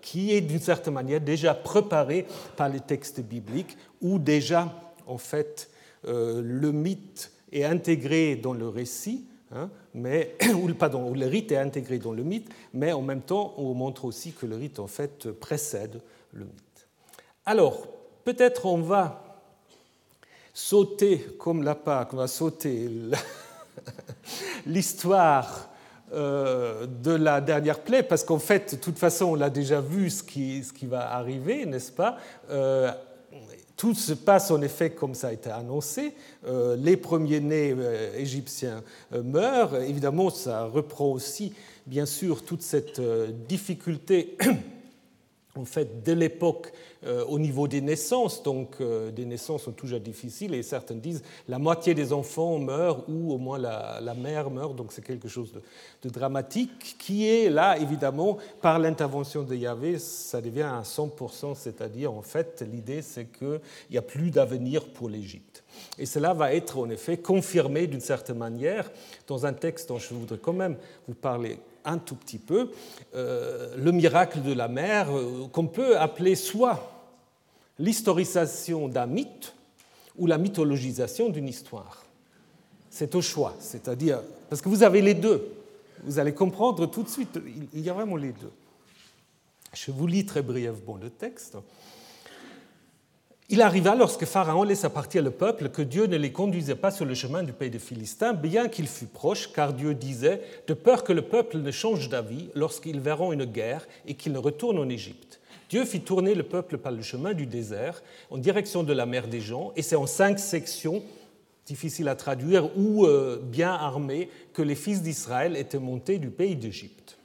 qui est d'une certaine manière déjà préparé par les textes bibliques, où déjà en fait le mythe est intégré dans le récit, Hein, mais, ou, pardon, le rite est intégré dans le mythe, mais en même temps, on montre aussi que le rite, en fait, précède le mythe. Alors, peut-être on va sauter, comme la Pâque, on va sauter l'histoire euh, de la dernière plaie, parce qu'en fait, de toute façon, on l'a déjà vu ce qui, ce qui va arriver, n'est-ce pas euh, tout se passe en effet comme ça a été annoncé. Euh, les premiers-nés égyptiens meurent. Évidemment, ça reprend aussi, bien sûr, toute cette difficulté en fait, de l'époque euh, au niveau des naissances. Donc, euh, des naissances sont toujours difficiles et certains disent la moitié des enfants meurent ou au moins la, mère meurt. Donc, c'est quelque chose de, dramatique qui est là, évidemment, par l'intervention de Yahvé, ça devient à 100%, c'est-à-dire, en fait, l'idée, c'est qu'il n'y a plus d'avenir pour l'Égypte. Et cela va être en effet confirmé d'une certaine manière dans un texte dont je voudrais quand même vous parler un tout petit peu, euh, le miracle de la mer, euh, qu'on peut appeler soit l'historisation d'un mythe ou la mythologisation d'une histoire. C'est au choix, c'est-à-dire, parce que vous avez les deux, vous allez comprendre tout de suite, il y a vraiment les deux. Je vous lis très brièvement le texte. Il arriva lorsque Pharaon laissa partir le peuple que Dieu ne les conduisait pas sur le chemin du pays des Philistins, bien qu'il fût proche, car Dieu disait, de peur que le peuple ne change d'avis lorsqu'ils verront une guerre et qu'ils ne retournent en Égypte. Dieu fit tourner le peuple par le chemin du désert en direction de la mer des gens, et c'est en cinq sections, difficiles à traduire, ou euh, bien armées, que les fils d'Israël étaient montés du pays d'Égypte.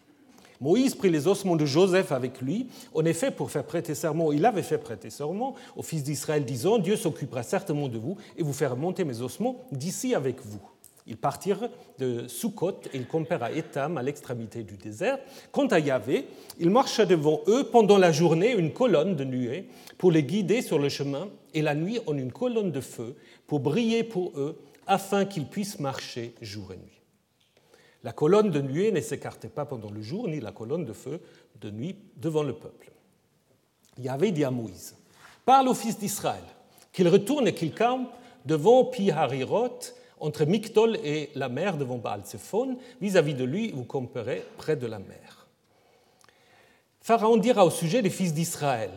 Moïse prit les ossements de Joseph avec lui. En effet, pour faire prêter serment, il avait fait prêter serment aux fils d'Israël, disant Dieu s'occupera certainement de vous et vous fera monter mes ossements d'ici avec vous. Ils partirent de Sukkot et ils campèrent à Étam, à l'extrémité du désert. Quant à Yahvé, il marcha devant eux pendant la journée une colonne de nuée pour les guider sur le chemin, et la nuit en une colonne de feu pour briller pour eux, afin qu'ils puissent marcher jour et nuit. La colonne de nuée ne s'écartait pas pendant le jour, ni la colonne de feu de nuit devant le peuple. Yahvé dit à Moïse Parle au fils d'Israël, qu'il retourne et qu'il campe devant Pi-Harirot, entre Mictol et la mer devant Baal-Zephon, vis-à-vis de lui, vous camperez près de la mer. Pharaon dira au sujet des fils d'Israël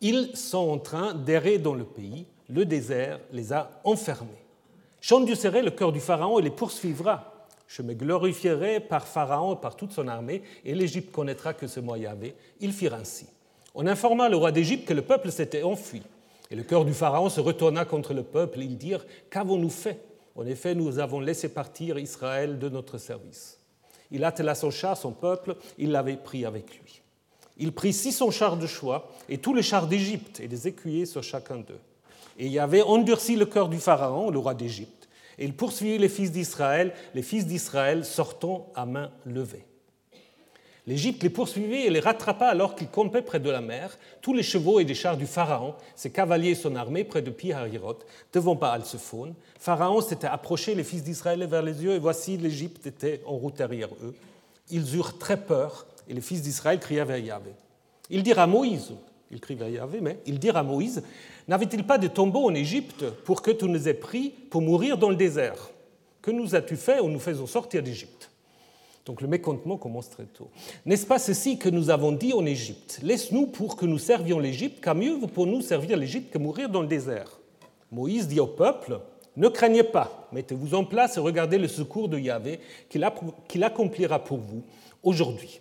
Ils sont en train d'errer dans le pays, le désert les a enfermés. J'endurcirai le cœur du Pharaon et les poursuivra. Je me glorifierai par Pharaon et par toute son armée, et l'Égypte connaîtra que c'est moi Yahvé. Ils firent ainsi. On informa le roi d'Égypte que le peuple s'était enfui. Et le cœur du Pharaon se retourna contre le peuple. Ils dirent Qu'avons-nous fait? En effet, nous avons laissé partir Israël de notre service. Il attela son char, son peuple, il l'avait pris avec lui. Il prit six cents chars de choix et tous les chars d'Égypte et des écuyers sur chacun d'eux. Et il avait endurci le cœur du Pharaon, le roi d'Égypte, et il poursuivit les fils d'Israël, les fils d'Israël sortant à main levée. L'Égypte les poursuivit et les rattrapa alors qu'ils campaient près de la mer, tous les chevaux et les chars du Pharaon, ses cavaliers et son armée près de Pi-Hahiroth, devant Baal-Sephon. Pharaon s'était approché les fils d'Israël vers les yeux, et voici l'Égypte était en route derrière eux. Ils eurent très peur, et les fils d'Israël crièrent vers Yahvé. Ils dirent à Moïse, ils crient vers Yahvé, mais ils dirent à Moïse, n'avait-il pas de tombeaux en Égypte pour que tu nous aies pris pour mourir dans le désert? Que nous as-tu fait en nous faisant sortir d'Égypte? Donc le mécontentement commence très tôt. N'est-ce pas ceci que nous avons dit en Égypte? Laisse-nous pour que nous servions l'Égypte, car mieux vaut pour nous servir l'Égypte que mourir dans le désert. Moïse dit au peuple Ne craignez pas, mettez-vous en place et regardez le secours de Yahvé qu'il accomplira pour vous aujourd'hui.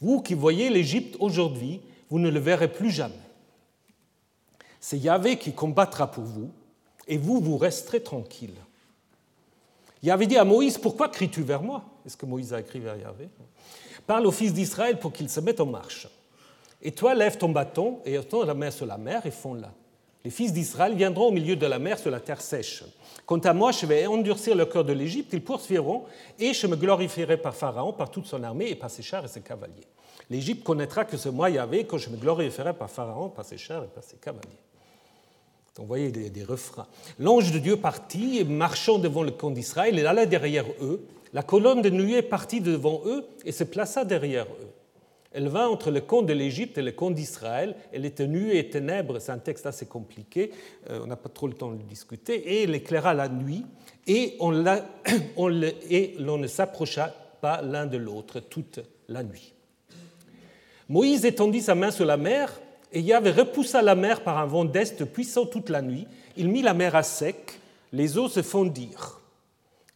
Vous qui voyez l'Égypte aujourd'hui, vous ne le verrez plus jamais. C'est Yahvé qui combattra pour vous, et vous, vous resterez tranquille. Yahvé dit à Moïse Pourquoi cries-tu vers moi? Est-ce que Moïse a écrit vers Yahvé? Parle aux fils d'Israël pour qu'ils se mettent en marche. Et toi, lève ton bâton et étends la main sur la mer et fonds-la. Les fils d'Israël viendront au milieu de la mer sur la terre sèche. Quant à moi, je vais endurcir le cœur de l'Égypte, ils poursuivront, et je me glorifierai par Pharaon, par toute son armée, et par ses chars et ses cavaliers. L'Égypte connaîtra que c'est moi Yahvé quand je me glorifierai par Pharaon, par ses chars et par ses cavaliers. Vous voyez des, des refrains. L'ange de Dieu partit, marchant devant le camp d'Israël, il alla derrière eux, la colonne de nuée partit devant eux et se plaça derrière eux. Elle vint entre le camp de l'Égypte et le camp d'Israël. Elle était nuée et ténèbres, c'est un texte assez compliqué, euh, on n'a pas trop le temps de le discuter, et elle éclaira la nuit, et on, et l'on ne s'approcha pas l'un de l'autre toute la nuit. Moïse étendit sa main sur la mer, et Yahvé repoussa la mer par un vent d'est puissant toute la nuit. Il mit la mer à sec, les eaux se fondirent.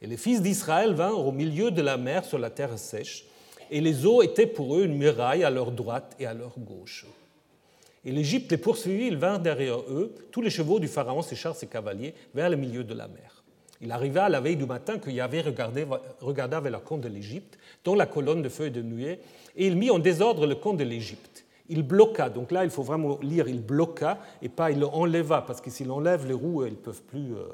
Et les fils d'Israël vinrent au milieu de la mer sur la terre sèche, et les eaux étaient pour eux une muraille à leur droite et à leur gauche. Et l'Égypte les poursuivit, ils vinrent derrière eux, tous les chevaux du Pharaon, ses chars, ses cavaliers, vers le milieu de la mer. Il arriva à la veille du matin que Yahvé regarda vers le camp de l'Égypte, dont la colonne de feu et de nuée, et il mit en désordre le camp de l'Égypte il bloqua. Donc là, il faut vraiment lire il bloqua et pas il enleva, parce que s'il enlève les roues, ils ne peuvent, plus, euh,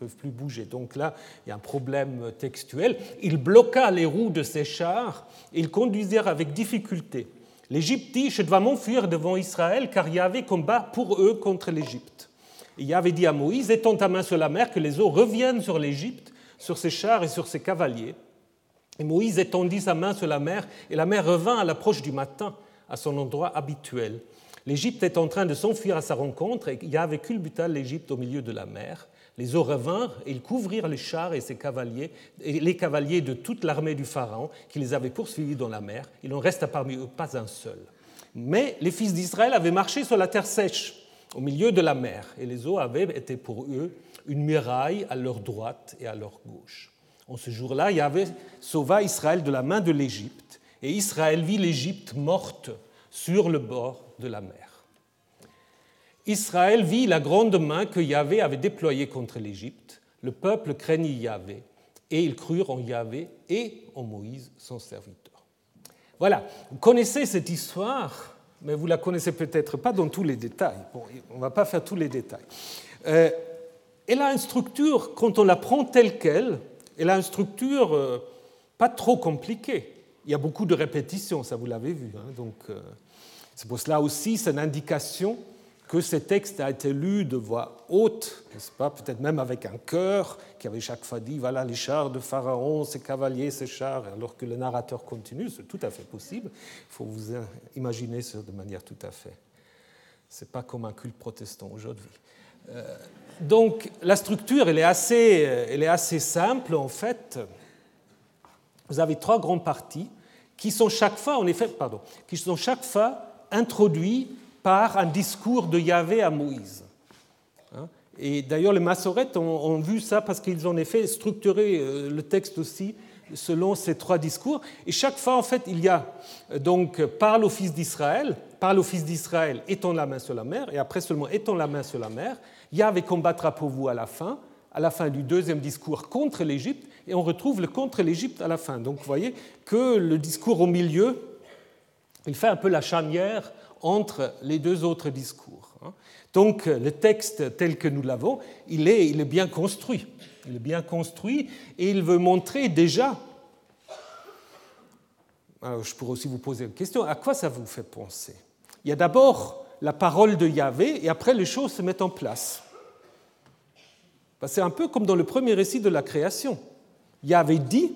peuvent plus bouger. Donc là, il y a un problème textuel. Il bloqua les roues de ses chars et ils conduisirent avec difficulté. L'Égypte dit Je dois m'enfuir devant Israël, car il y avait combat pour eux contre l'Égypte. Il y avait dit à Moïse Étends ta main sur la mer, que les eaux reviennent sur l'Égypte, sur ses chars et sur ses cavaliers. Et Moïse étendit sa main sur la mer, et la mer revint à l'approche du matin à son endroit habituel. L'Égypte est en train de s'enfuir à sa rencontre et Yahvé culbuta l'Égypte au milieu de la mer. Les eaux revinrent et ils couvrirent les chars et ses cavaliers, les cavaliers de toute l'armée du Pharaon qui les avait poursuivis dans la mer. Il n'en resta parmi eux pas un seul. Mais les fils d'Israël avaient marché sur la terre sèche, au milieu de la mer, et les eaux avaient été pour eux une muraille à leur droite et à leur gauche. En ce jour-là, Yahvé sauva Israël de la main de l'Égypte et Israël vit l'Égypte morte sur le bord de la mer. Israël vit la grande main que Yahvé avait déployée contre l'Égypte. Le peuple craignit Yahvé et ils crurent en Yahvé et en Moïse, son serviteur. Voilà, vous connaissez cette histoire, mais vous la connaissez peut-être pas dans tous les détails. Bon, on ne va pas faire tous les détails. Euh, elle a une structure, quand on la prend telle qu'elle, elle a une structure euh, pas trop compliquée. Il y a beaucoup de répétitions, ça vous l'avez vu. Hein. donc, euh, c'est pour cela aussi, c'est une indication que ce texte a été lu de voix haute, n'est-ce pas? Peut-être même avec un chœur qui avait chaque fois dit voilà les chars de Pharaon, ses cavaliers, ses chars, alors que le narrateur continue, c'est tout à fait possible. Il faut vous imaginer ça de manière tout à fait. C'est pas comme un culte protestant aujourd'hui. Euh, donc la structure, elle est, assez, elle est assez simple en fait. Vous avez trois grandes parties qui sont chaque fois, en effet, pardon, qui sont chaque fois introduits par un discours de Yahvé à Moïse. Hein? Et d'ailleurs, les massorettes ont, vu ça parce qu'ils ont en effet structuré euh, le texte aussi selon ces trois discours. Et chaque fois, en fait, il y a euh, donc parle au fils d'Israël, parle au fils d'Israël, étend la main sur la mer, et après seulement étend la main sur la mer. Yahvé combattra pour vous à la fin, à la fin du deuxième discours contre l'Égypte, et on retrouve le contre l'Égypte à la fin. Donc vous voyez que le discours au milieu, il fait un peu la charnière entre les deux autres discours. Hein. Donc le texte tel que nous l'avons, il est, bien construit. Il est bien construit et il veut montrer déjà. Alors, je pourrais aussi vous poser une question. À quoi ça vous fait penser? Il y a d'abord la parole de Yahvé et après les choses se mettent en place. C'est un peu comme dans le premier récit de la création. Yahvé dit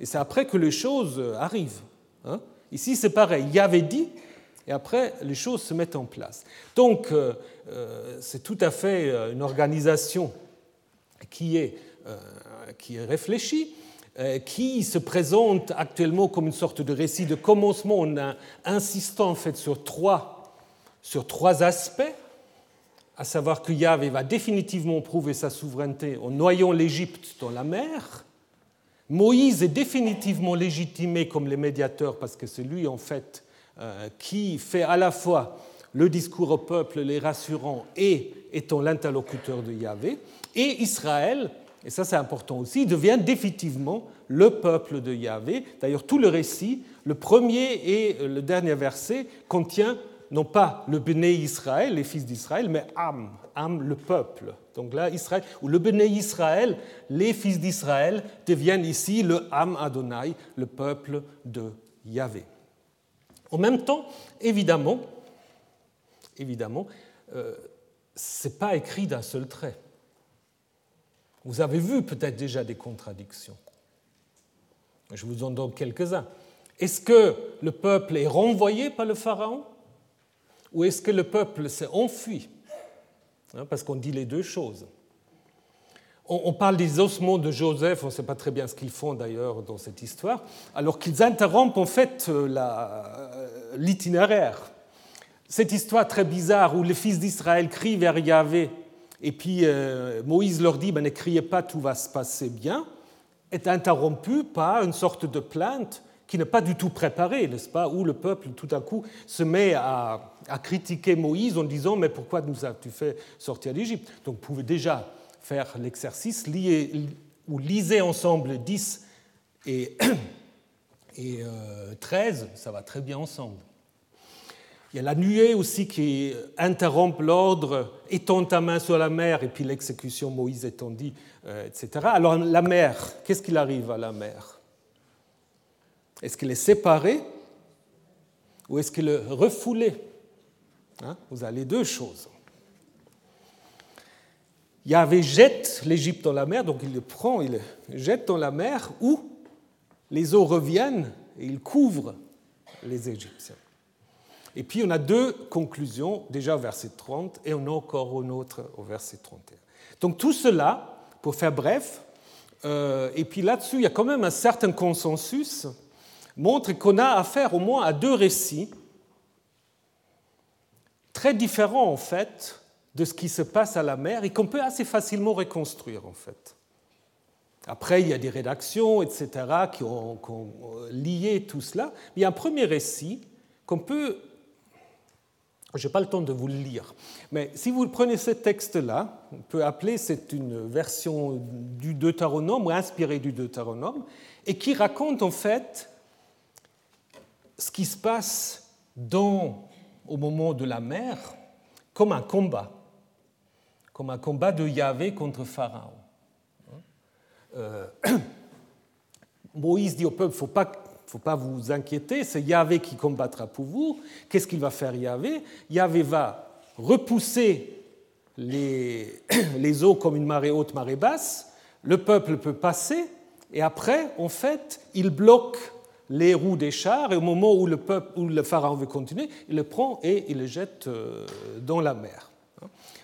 et c'est après que les choses arrivent. Hein. Ici, c'est pareil. Yahvé dit et après, les choses se mettent en place. Donc, euh, euh, c'est tout à fait euh, une organisation qui est, réfléchie, qui se présente actuellement comme une sorte de récit de commencement en insistant en fait sur trois, sur trois aspects, à savoir que Yahvé va définitivement prouver sa souveraineté en noyant l'Égypte dans la mer. Moïse est définitivement légitimé comme le médiateur parce que c'est lui en fait euh, qui fait à la fois le discours au peuple, les rassurant, et étant l'interlocuteur de Yahvé, et Israël, et ça c'est important aussi, devient définitivement le peuple de Yahvé. D'ailleurs, tout le récit, le premier et le dernier verset, contient non pas le Béné Israël, les fils d'Israël, mais Am, Am, le peuple. Donc là, Israël, ou le Béné Israël, les fils d'Israël deviennent ici le Am Adonai, le peuple de Yahvé. En même temps, évidemment, évidemment, euh, ce n'est pas écrit d'un seul trait. Vous avez vu peut-être déjà des contradictions. Je vous en donne quelques-uns. Est-ce que le peuple est renvoyé par le Pharaon? Ou est-ce que le peuple s'est enfui hein, Parce qu'on dit les deux choses? On parle des ossements de Joseph, on ne sait pas très bien ce qu'ils font d'ailleurs dans cette histoire, alors qu'ils interrompent en fait l'itinéraire. Cette histoire très bizarre où les fils d'Israël crient vers Yahvé et puis euh, Moïse leur dit ben, ne criez pas, tout va se passer bien, est interrompue par une sorte de plainte qui n'est pas du tout préparée, n'est-ce pas, où le peuple tout à coup se met à, à critiquer Moïse en disant mais pourquoi nous as-tu fait sortir d'Égypte Donc vous pouvez déjà faire l'exercice, ou lisez ensemble 10 et, et 13, euh, ça va très bien ensemble. Il y a la nuée aussi qui interrompt l'ordre, étend ta main sur la mer, et puis l'exécution, Moïse étendit, euh, etc. Alors la mer, qu'est-ce qu'il arrive à la mer? Est-ce qu'elle est séparée ou est-ce qu'elle est refoulée hein? Vous avez deux choses. Yahvé jette l'Égypte dans la mer, donc il le prend, il le jette dans la mer, où les eaux reviennent et il couvre les Égyptiens. Et puis on a deux conclusions, déjà au verset 30 et on a encore une autre au verset 31. Donc tout cela, pour faire bref, euh, et puis là-dessus il y a quand même un certain consensus, montre qu'on a affaire au moins à deux récits très différents en fait de ce qui se passe à la mer et qu'on peut assez facilement reconstruire en fait. Après, il y a des rédactions, etc., qui ont, lié tout cela. il y a un premier récit qu'on peut... Je n'ai pas le temps de vous le lire, mais si vous prenez ce texte-là, on peut appeler c'est une version du Deutéronome ou inspirée du Deutéronome, et qui raconte en fait ce qui se passe dans, au moment de la mer comme un combat comme un combat de Yahvé contre Pharaon. Euh, Moïse dit au peuple, faut pas, faut pas vous inquiéter, c'est Yahvé qui combattra pour vous. Qu'est-ce qu'il va faire Yahvé? Yahvé va repousser les, les eaux comme une marée haute, marée basse, le peuple peut passer, et après, en fait, il bloque les roues des chars, et au moment où le, peuple, où le pharaon veut continuer, il le prend et il le jette euh, dans la mer.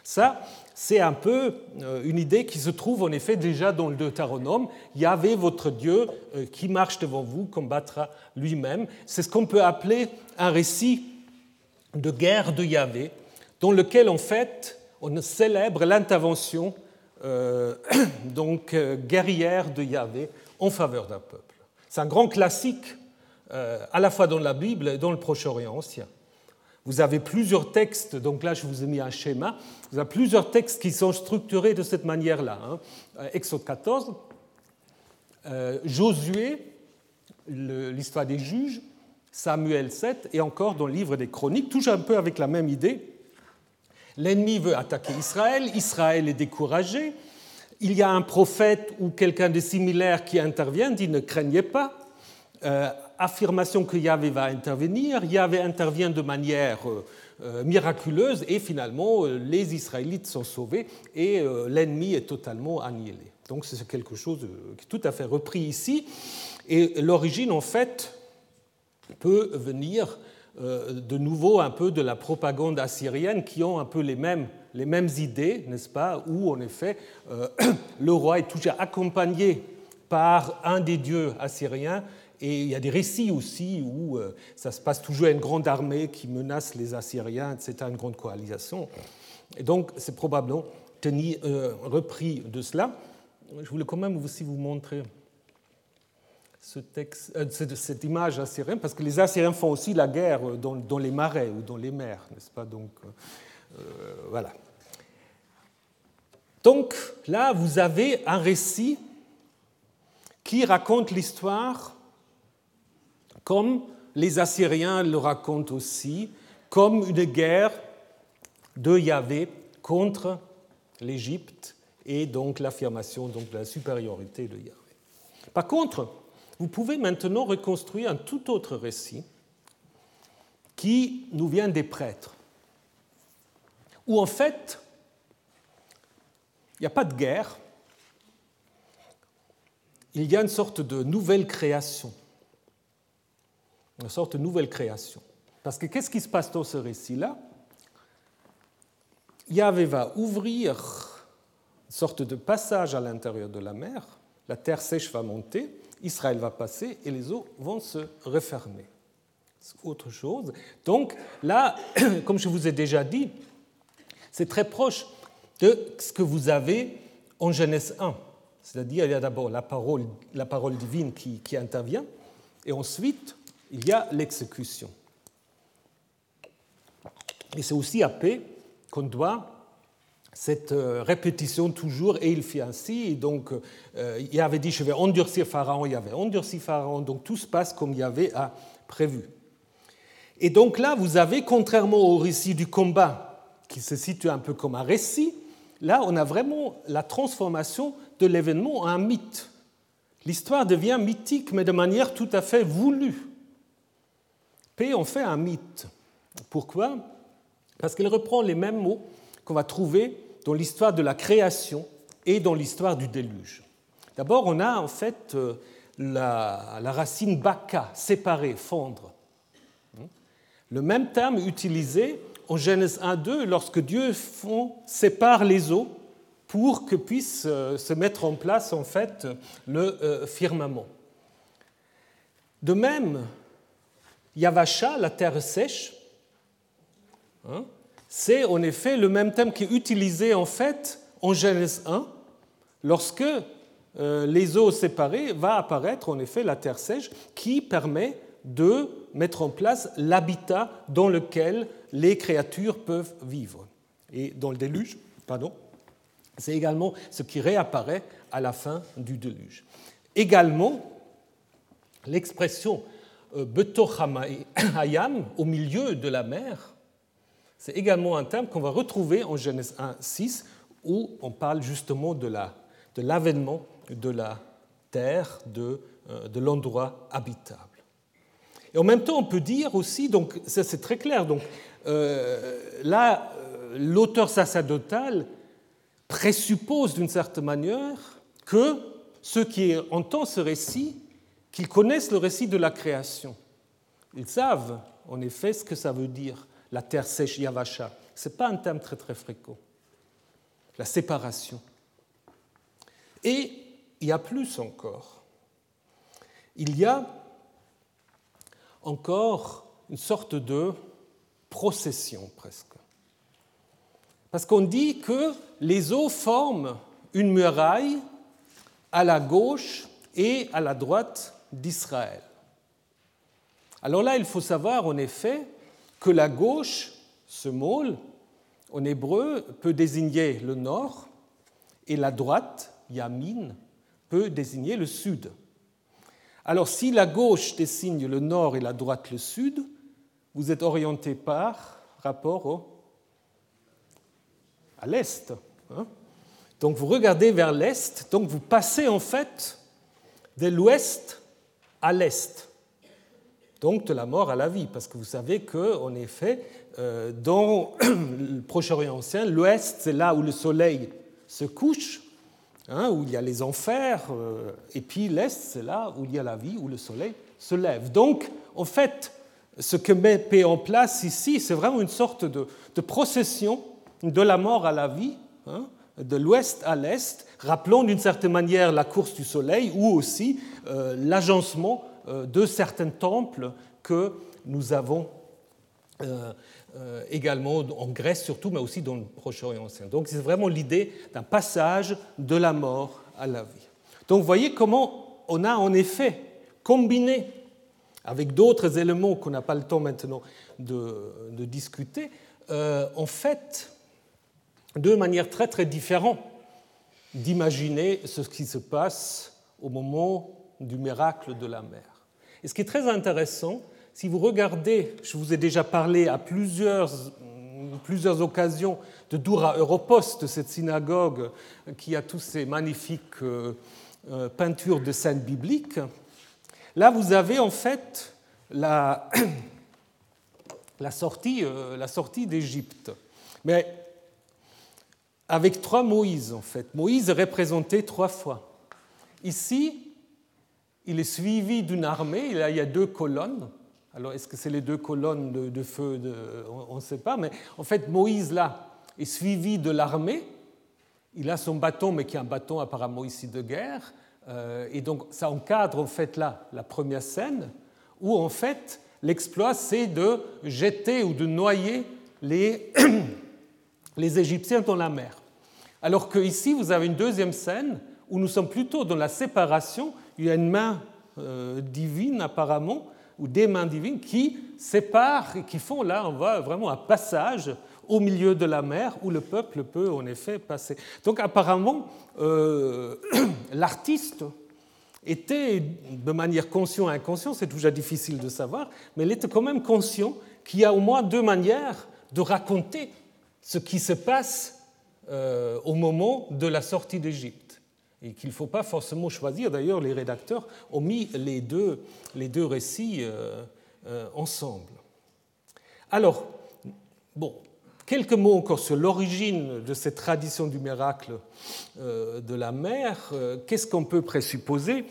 Ça, c'est un peu euh, une idée qui se trouve en effet déjà dans le Deutéronome. Yahvé, votre Dieu, euh, qui marche devant vous, combattra lui-même. C'est ce qu'on peut appeler un récit de guerre de Yahvé, dans lequel en fait on célèbre l'intervention donc guerrière de Yahvé en faveur d'un peuple. C'est un grand classique à la fois dans la Bible et dans le Proche-Orient ancien. Vous avez plusieurs textes, donc là je vous ai mis un schéma, vous avez plusieurs textes qui sont structurés de cette manière-là. Hein. Euh, Exode 14, euh, Josué, l'histoire des juges, Samuel 7 et encore dans le livre des chroniques, toujours un peu avec la même idée. L'ennemi veut attaquer Israël, Israël est découragé, il y a un prophète ou quelqu'un de similaire qui intervient, dit ne craignez pas, euh, affirmation que Yahvé va intervenir, Yahvé intervient de manière euh, euh, miraculeuse et finalement les Israélites sont sauvés et l'ennemi est totalement annihilé. Donc c'est quelque chose qui est tout à fait repris ici. Et l'origine en fait peut venir de nouveau un peu de la propagande assyrienne qui ont un peu les mêmes, les mêmes idées, n'est-ce pas, où en effet le roi est toujours accompagné par un des dieux assyriens et il y a des récits aussi où euh, ça se passe toujours à une grande armée qui menace les Assyriens, etc., une grande coalition. Et donc, c'est probablement tenu, euh, repris de cela. Je voulais quand même aussi vous montrer ce texte, euh, cette image assyrienne, parce que les Assyriens font aussi la guerre dans, dans les marais ou dans les mers, n'est-ce pas Donc, voilà. Donc, là, vous avez un récit qui raconte l'histoire comme les Assyriens le racontent aussi, comme une guerre de Yahvé contre l'Égypte et donc l'affirmation de la supériorité de Yahvé. Par contre, vous pouvez maintenant reconstruire un tout autre récit qui nous vient des prêtres, où en fait, il n'y a pas de guerre, il y a une sorte de nouvelle création une sorte de nouvelle création. Parce que qu'est-ce qui se passe dans ce récit-là? Yahvé va ouvrir une sorte de passage à l'intérieur de la mer, la terre sèche va monter, Israël va passer et les eaux vont se refermer. C'est autre chose. Donc là, comme je vous ai déjà dit, c'est très proche de ce que vous avez en Genèse 1. C'est-à-dire, il y a d'abord la parole, la parole divine qui, intervient, et ensuite, il y a l'exécution. Et c'est aussi à paix qu'on doit cette euh, répétition toujours, et il fit ainsi. Et donc, euh, il avait dit Je vais endurcir Pharaon, il avait endurci Pharaon, donc tout se passe comme il y avait prévu. Et donc là, vous avez, contrairement au récit du combat, qui se situe un peu comme un récit, là, on a vraiment la transformation de l'événement en un mythe. L'histoire devient mythique, mais de manière tout à fait voulue. P en fait un mythe. Pourquoi? Parce qu'il reprend les mêmes mots qu'on va trouver dans l'histoire de la création et dans l'histoire du déluge. D'abord, on a en fait euh, la, racine baka, séparer, fondre. Le même terme utilisé en Genèse 1-2 lorsque Dieu sépare les eaux pour que puisse euh, se mettre en place en fait le euh, firmament. De même, Yavasha, la terre sèche, hein, c'est en effet le même thème qui est utilisé en fait en Genèse 1, lorsque euh, les eaux séparées va apparaître en effet la terre sèche qui permet de mettre en place l'habitat dans lequel les créatures peuvent vivre. Et dans le déluge, pardon, c'est également ce qui réapparaît à la fin du déluge. Également, l'expression euh, Betochamayam, au milieu de la mer, c'est également un terme qu'on va retrouver en Genèse 1, 6, où on parle justement de l'avènement de, de la terre, de, euh, de l'endroit habitable. Et en même temps, on peut dire aussi, donc ça c'est très clair, donc euh, là, euh, l'auteur sacerdotal présuppose d'une certaine manière que ceux qui entendent ce récit, qu'ils connaissent le récit de la création. Ils savent en effet ce que ça veut dire, la terre sèche Yavasha. Ce n'est pas un terme très très fréquent. La séparation. Et il y a plus encore. Il y a encore une sorte de procession presque. Parce qu'on dit que les eaux forment une muraille à la gauche et à la droite d'Israël. Alors là, il faut savoir en effet que la gauche, ce mot, en hébreu, peut désigner le nord et la droite, yamin, peut désigner le sud. Alors si la gauche désigne le nord et la droite le sud, vous êtes orienté par rapport à l'est. Hein. donc vous regardez vers l'est, donc vous passez en fait de l'ouest à l'est, donc de la mort à la vie, parce que vous savez qu'en effet, euh, dans le Proche-Orient ancien, l'ouest c'est là où le soleil se couche, Hein, où il y a les enfers, euh, et puis l'Est, c'est là où il y a la vie, où le soleil se lève. Donc, en fait, ce que met en place ici, c'est vraiment une sorte de, procession de la mort à la vie, hein, de l'ouest à l'est, rappelant d'une certaine manière la course du soleil ou aussi euh, l'agencement euh, de certains temples que nous avons euh, également en Grèce surtout, mais aussi dans le Proche-Orient ancien. Donc c'est vraiment l'idée d'un passage de la mort à la vie. Donc vous voyez comment on a en effet combiné avec d'autres éléments qu'on n'a pas le temps maintenant de, discuter, euh, en fait, de manière très très différente d'imaginer ce qui se passe au moment du miracle de la mer. Et ce qui est très intéressant, si vous regardez, je vous ai déjà parlé à plusieurs, plusieurs occasions de Doura Europost, cette synagogue qui a tous ces magnifiques euh, euh, peintures de scènes bibliques. Là, vous avez en fait la sortie, euh, la sortie d'Égypte. Mais avec trois Moïse, en fait. Moïse est représenté trois fois. Ici, il est suivi d'une armée, il y a deux colonnes. Alors, est-ce que c'est les deux colonnes de, feu On ne sait pas, mais en fait, Moïse, là, est suivi de l'armée. Il a son bâton, mais qui est un bâton apparemment ici de guerre. Euh, et donc, ça encadre, en fait, là, la première scène, où, en fait, l'exploit, c'est de jeter ou de noyer les, les Égyptiens dans la mer. Alors qu'ici, vous avez une deuxième scène où nous sommes plutôt dans la séparation. Il y a une main euh, divine, apparemment, ou des mains divines qui séparent et qui font là, on voit vraiment un passage au milieu de la mer où le peuple peut en effet passer. Donc apparemment, euh, l'artiste était de manière consciente et inconsciente, c'est toujours difficile de savoir, mais il était quand même conscient qu'il y a au moins deux manières de raconter ce qui se passe euh, au moment de la sortie d'Égypte et qu'il ne faut pas forcément choisir. D'ailleurs, les rédacteurs ont mis les deux, récits euh, euh, ensemble. Alors, bon, quelques mots encore sur l'origine de cette tradition du miracle euh, de la mer. Qu'est-ce qu'on peut présupposer?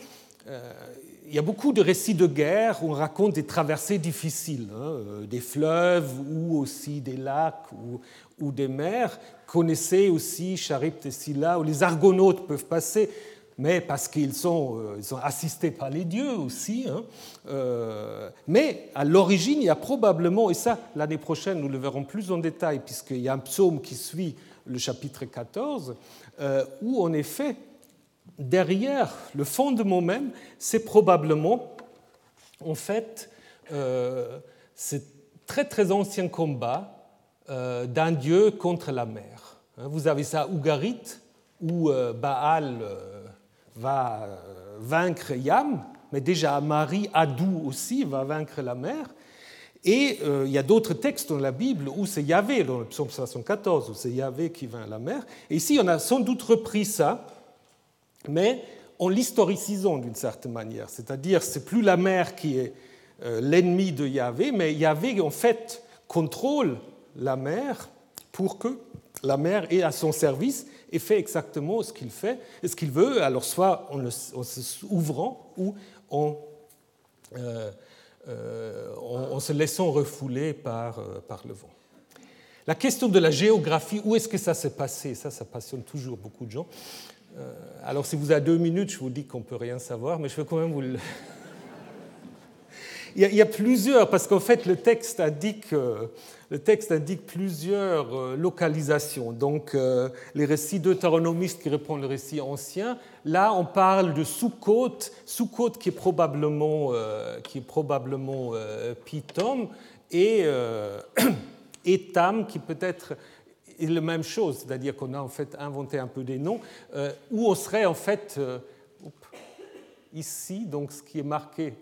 Il y a beaucoup de récits de guerre où on raconte des traversées difficiles, hein, des fleuves ou aussi des lacs ou, des mers. Connaissez aussi Charybde et Scylla, où les argonautes peuvent passer, mais parce qu'ils sont, euh, assistés par les dieux aussi. Hein. Euh, mais à l'origine, il y a probablement, et ça l'année prochaine nous le verrons plus en détail, puisqu'il y a un psaume qui suit le chapitre 14, euh, où en effet, derrière le fondement même, c'est probablement en fait ce très très ancien combat euh, d'un dieu contre la mer. Hein, vous avez ça à Ougarit, où euh, Baal euh, va vaincre Yam, mais déjà Marie Adou aussi va vaincre la mer. Et euh, il y a d'autres textes dans la Bible où c'est Yahvé, dans le psaume 74, où c'est Yahvé qui vint à la mer. Et ici, on a sans doute repris ça, mais en l'historicisant d'une certaine manière. C'est-à-dire, c'est plus la mer qui est euh, l'ennemi de Yahvé, mais Yahvé, en fait, contrôle la mer pour que la mer est à son service et fait exactement ce qu'il fait, ce qu'il veut, alors soit en, s'ouvrant ou en, euh, euh, en, se laissant refouler par, par le vent. La question de la géographie, où est-ce que ça s'est passé? Ça, ça passionne toujours beaucoup de gens. Alors si vous avez deux minutes, je vous dis qu'on ne peut rien savoir, mais je vais quand même vous le... il, y a, plusieurs, parce qu'en fait le texte indique le texte indique plusieurs euh, localisations. Donc, euh, les récits deutéronomistes qui reprennent le récit ancien, là, on parle de sous-côte, sous-côte qui est probablement, euh, qui est probablement Pitom, et Etam, qui peut-être est la même chose, c'est-à-dire qu'on a en fait inventé un peu des noms, où on serait en fait ici, donc ce qui est marqué,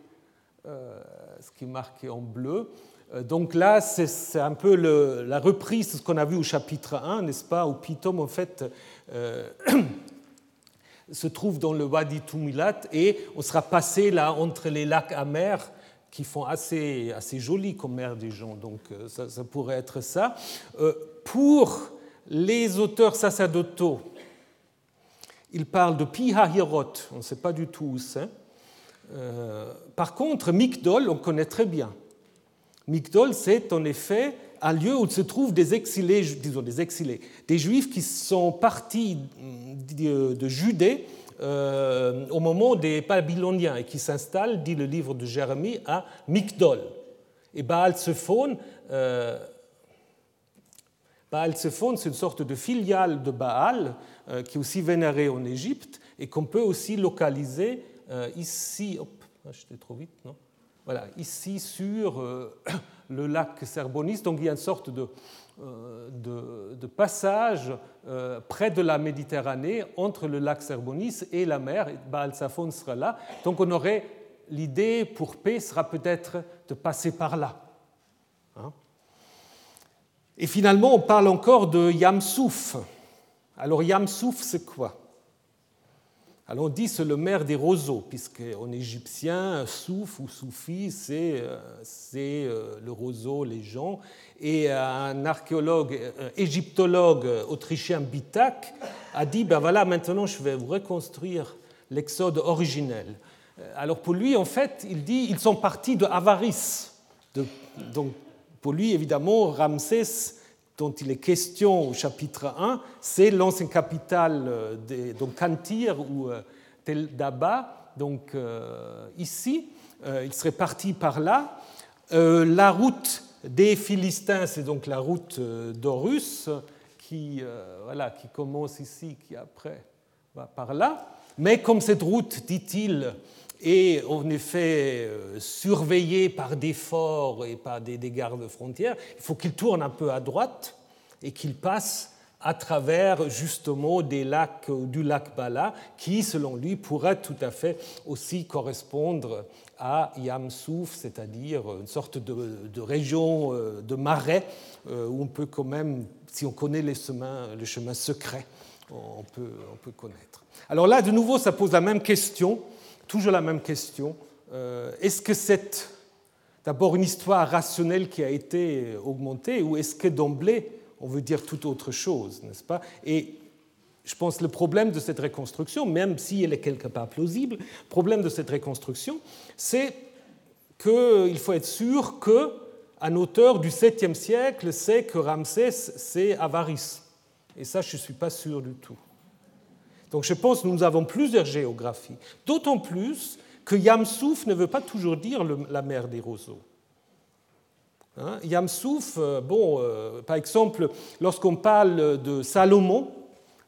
ce qui est marqué en bleu, euh, donc là, c'est un peu la reprise de ce qu'on a vu au chapitre 1, n'est-ce pas, où Pitom, en fait, euh, se trouve dans le Wadi Tumilat et on sera passé là entre les lacs amers qui font assez, assez joli comme mer des gens, donc euh, ça, pourrait être ça. pour les auteurs sacerdotaux, ils parlent de Pihahirot, on ne sait pas du tout où c'est. par contre, Migdol, on connaît très bien. Migdol, c'est en effet un lieu où se trouvent des exilés, disons des exilés, des juifs qui sont partis de Judée euh, au moment des Babyloniens et qui s'installent, dit le livre de Jérémie, à Migdol. Et Baal Zephon, euh, c'est une sorte de filiale de Baal euh, qui est aussi vénérée en Égypte et qu'on peut aussi localiser ici. Hop, ah, j'étais trop vite, non? Voilà, ici sur euh, le lac Serbonis. Donc il y a une sorte de, euh, de, passage euh, près de la Méditerranée entre le lac Serbonis et la mer. Baal Safon sera là. Donc on aurait l'idée pour paix sera peut-être de passer par là. Hein. et finalement, on parle encore de Yamsouf. Alors Yamsouf, c'est quoi? Alors on dit c'est le maire des roseaux, puisque en égyptien, souf ou soufi, c'est euh, euh, le roseau, les gens. Et un archéologue, égyptologue autrichien Bitak a dit ben voilà, maintenant je vais vous reconstruire l'exode originel. Alors pour lui, en fait, il dit ils sont partis de Avaris. donc pour lui, évidemment, Ramsès dont il est question au chapitre 1, c'est l'ancienne capitale euh, de donc Kantir ou euh, Tel Daba. Donc euh, ici, il serait parti par là. La route des Philistins, c'est donc la route d'Horus qui, voilà, qui commence ici, qui après va par là. Mais comme cette route, dit-il, est en effet surveillée par des forts et par des, gardes frontières, il faut qu'il tourne un peu à droite et qu'il passe à travers justement des lacs, du lac Bala, qui, selon lui, pourrait tout à fait aussi correspondre à Yamsouf, c'est-à-dire une sorte de, région euh, de marais euh, où on peut quand même, si on connaît les chemins, secrets, on peut connaître. Alors là, de nouveau, ça pose la même question, toujours la même question. Euh, est-ce que c'est d'abord une histoire rationnelle qui a été augmentée ou est-ce que d'emblée on veut dire tout autre chose, n'est-ce pas? Et je pense que le problème de cette reconstruction, même si elle est quelque part plausible, le problème de cette reconstruction, c'est qu'il faut être sûr qu'un auteur du 7e siècle sait que Ramsès, c'est Avaris. Et ça, je ne suis pas sûr du tout. Donc je pense que nous avons plusieurs géographies. D'autant plus que Yamsouf ne veut pas toujours dire la mer des roseaux. Hein, Yamsouf, euh, bon, euh, par exemple, lorsqu'on parle de Salomon,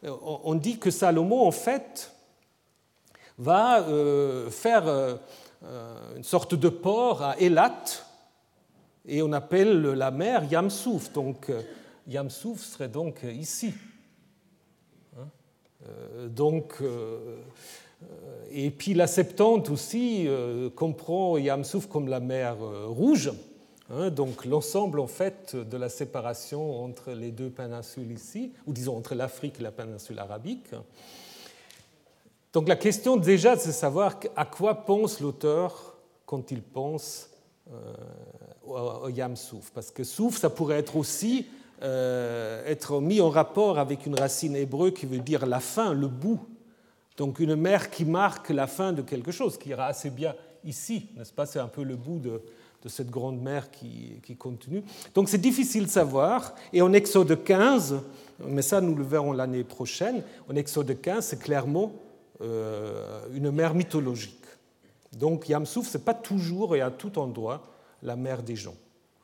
euh, on dit que Salomon, en fait, va faire une sorte de port à Elat, et on appelle la mer Yamsouf. Donc, Yamsouf serait donc ici. Hein, donc, et puis la Septante aussi comprend Yamsouf comme la mer Rouge. Hein, donc l'ensemble en fait de la séparation entre les deux péninsules ici, ou disons entre l'Afrique et la péninsule arabique. Donc la question déjà c'est de savoir à quoi pense l'auteur quand il pense euh, au Yam Souf, parce que Souf ça pourrait être aussi euh, être mis en rapport avec une racine hébreu qui veut dire la fin, le bout. Donc une mer qui marque la fin de quelque chose, qui ira assez bien ici, n'est-ce pas? C'est un peu le bout de, cette grande mer qui, continue. Donc c'est difficile de savoir. Et en Exode 15, mais ça nous le verrons l'année prochaine, en Exode 15, c'est clairement euh, une mer mythologique. Donc Yamsouf, ce n'est pas toujours et à tout endroit la mer des gens.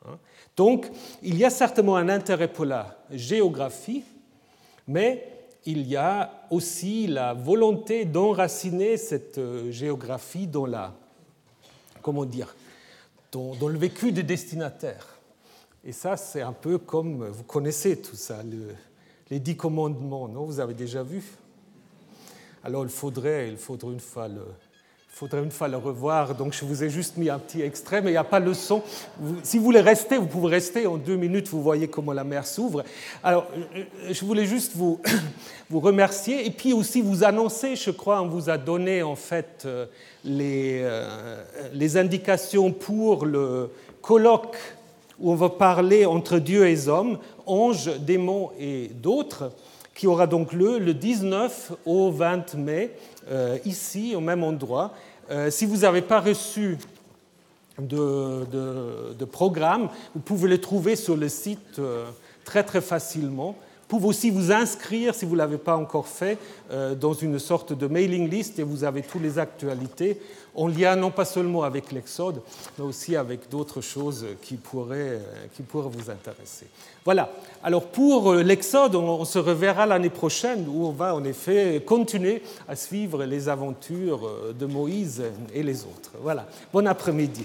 Hein. Donc il y a certainement un intérêt pour la géographie, mais il y a aussi la volonté d'enraciner cette euh, géographie dans la, comment dire, dans, le vécu des destinataires. Et ça, c'est un peu comme, vous connaissez tout ça, les dix commandements, non? Vous avez déjà vu? Alors il faudrait, il faudrait une fois le, faudrait une fois le revoir, donc je vous ai juste mis un petit extrait, mais il n'y a pas le son. si vous voulez rester, vous pouvez rester. En deux minutes, vous voyez comment la mer s'ouvre. Alors, je voulais juste vous, vous remercier et puis aussi vous annoncer, je crois, on vous a donné en fait euh, les, euh, les indications pour le colloque où on va parler entre Dieu et les hommes, anges, démons et d'autres, qui aura donc lieu le 19 au 20 mai, euh, ici, au même endroit. Euh, si vous n'avez pas reçu de, programme, vous pouvez le trouver sur le site euh, très très facilement. Pouvez aussi vous inscrire, si vous ne l'avez pas encore fait, euh, dans une sorte de mailing list et vous avez toutes les actualités en lien non pas seulement avec l'Exode, mais aussi avec d'autres choses qui pourraient, qui pourraient vous intéresser. Voilà. Alors pour l'Exode, on, se reverra l'année prochaine où on va en effet continuer à suivre les aventures de Moïse et les autres. Voilà. Bon après-midi.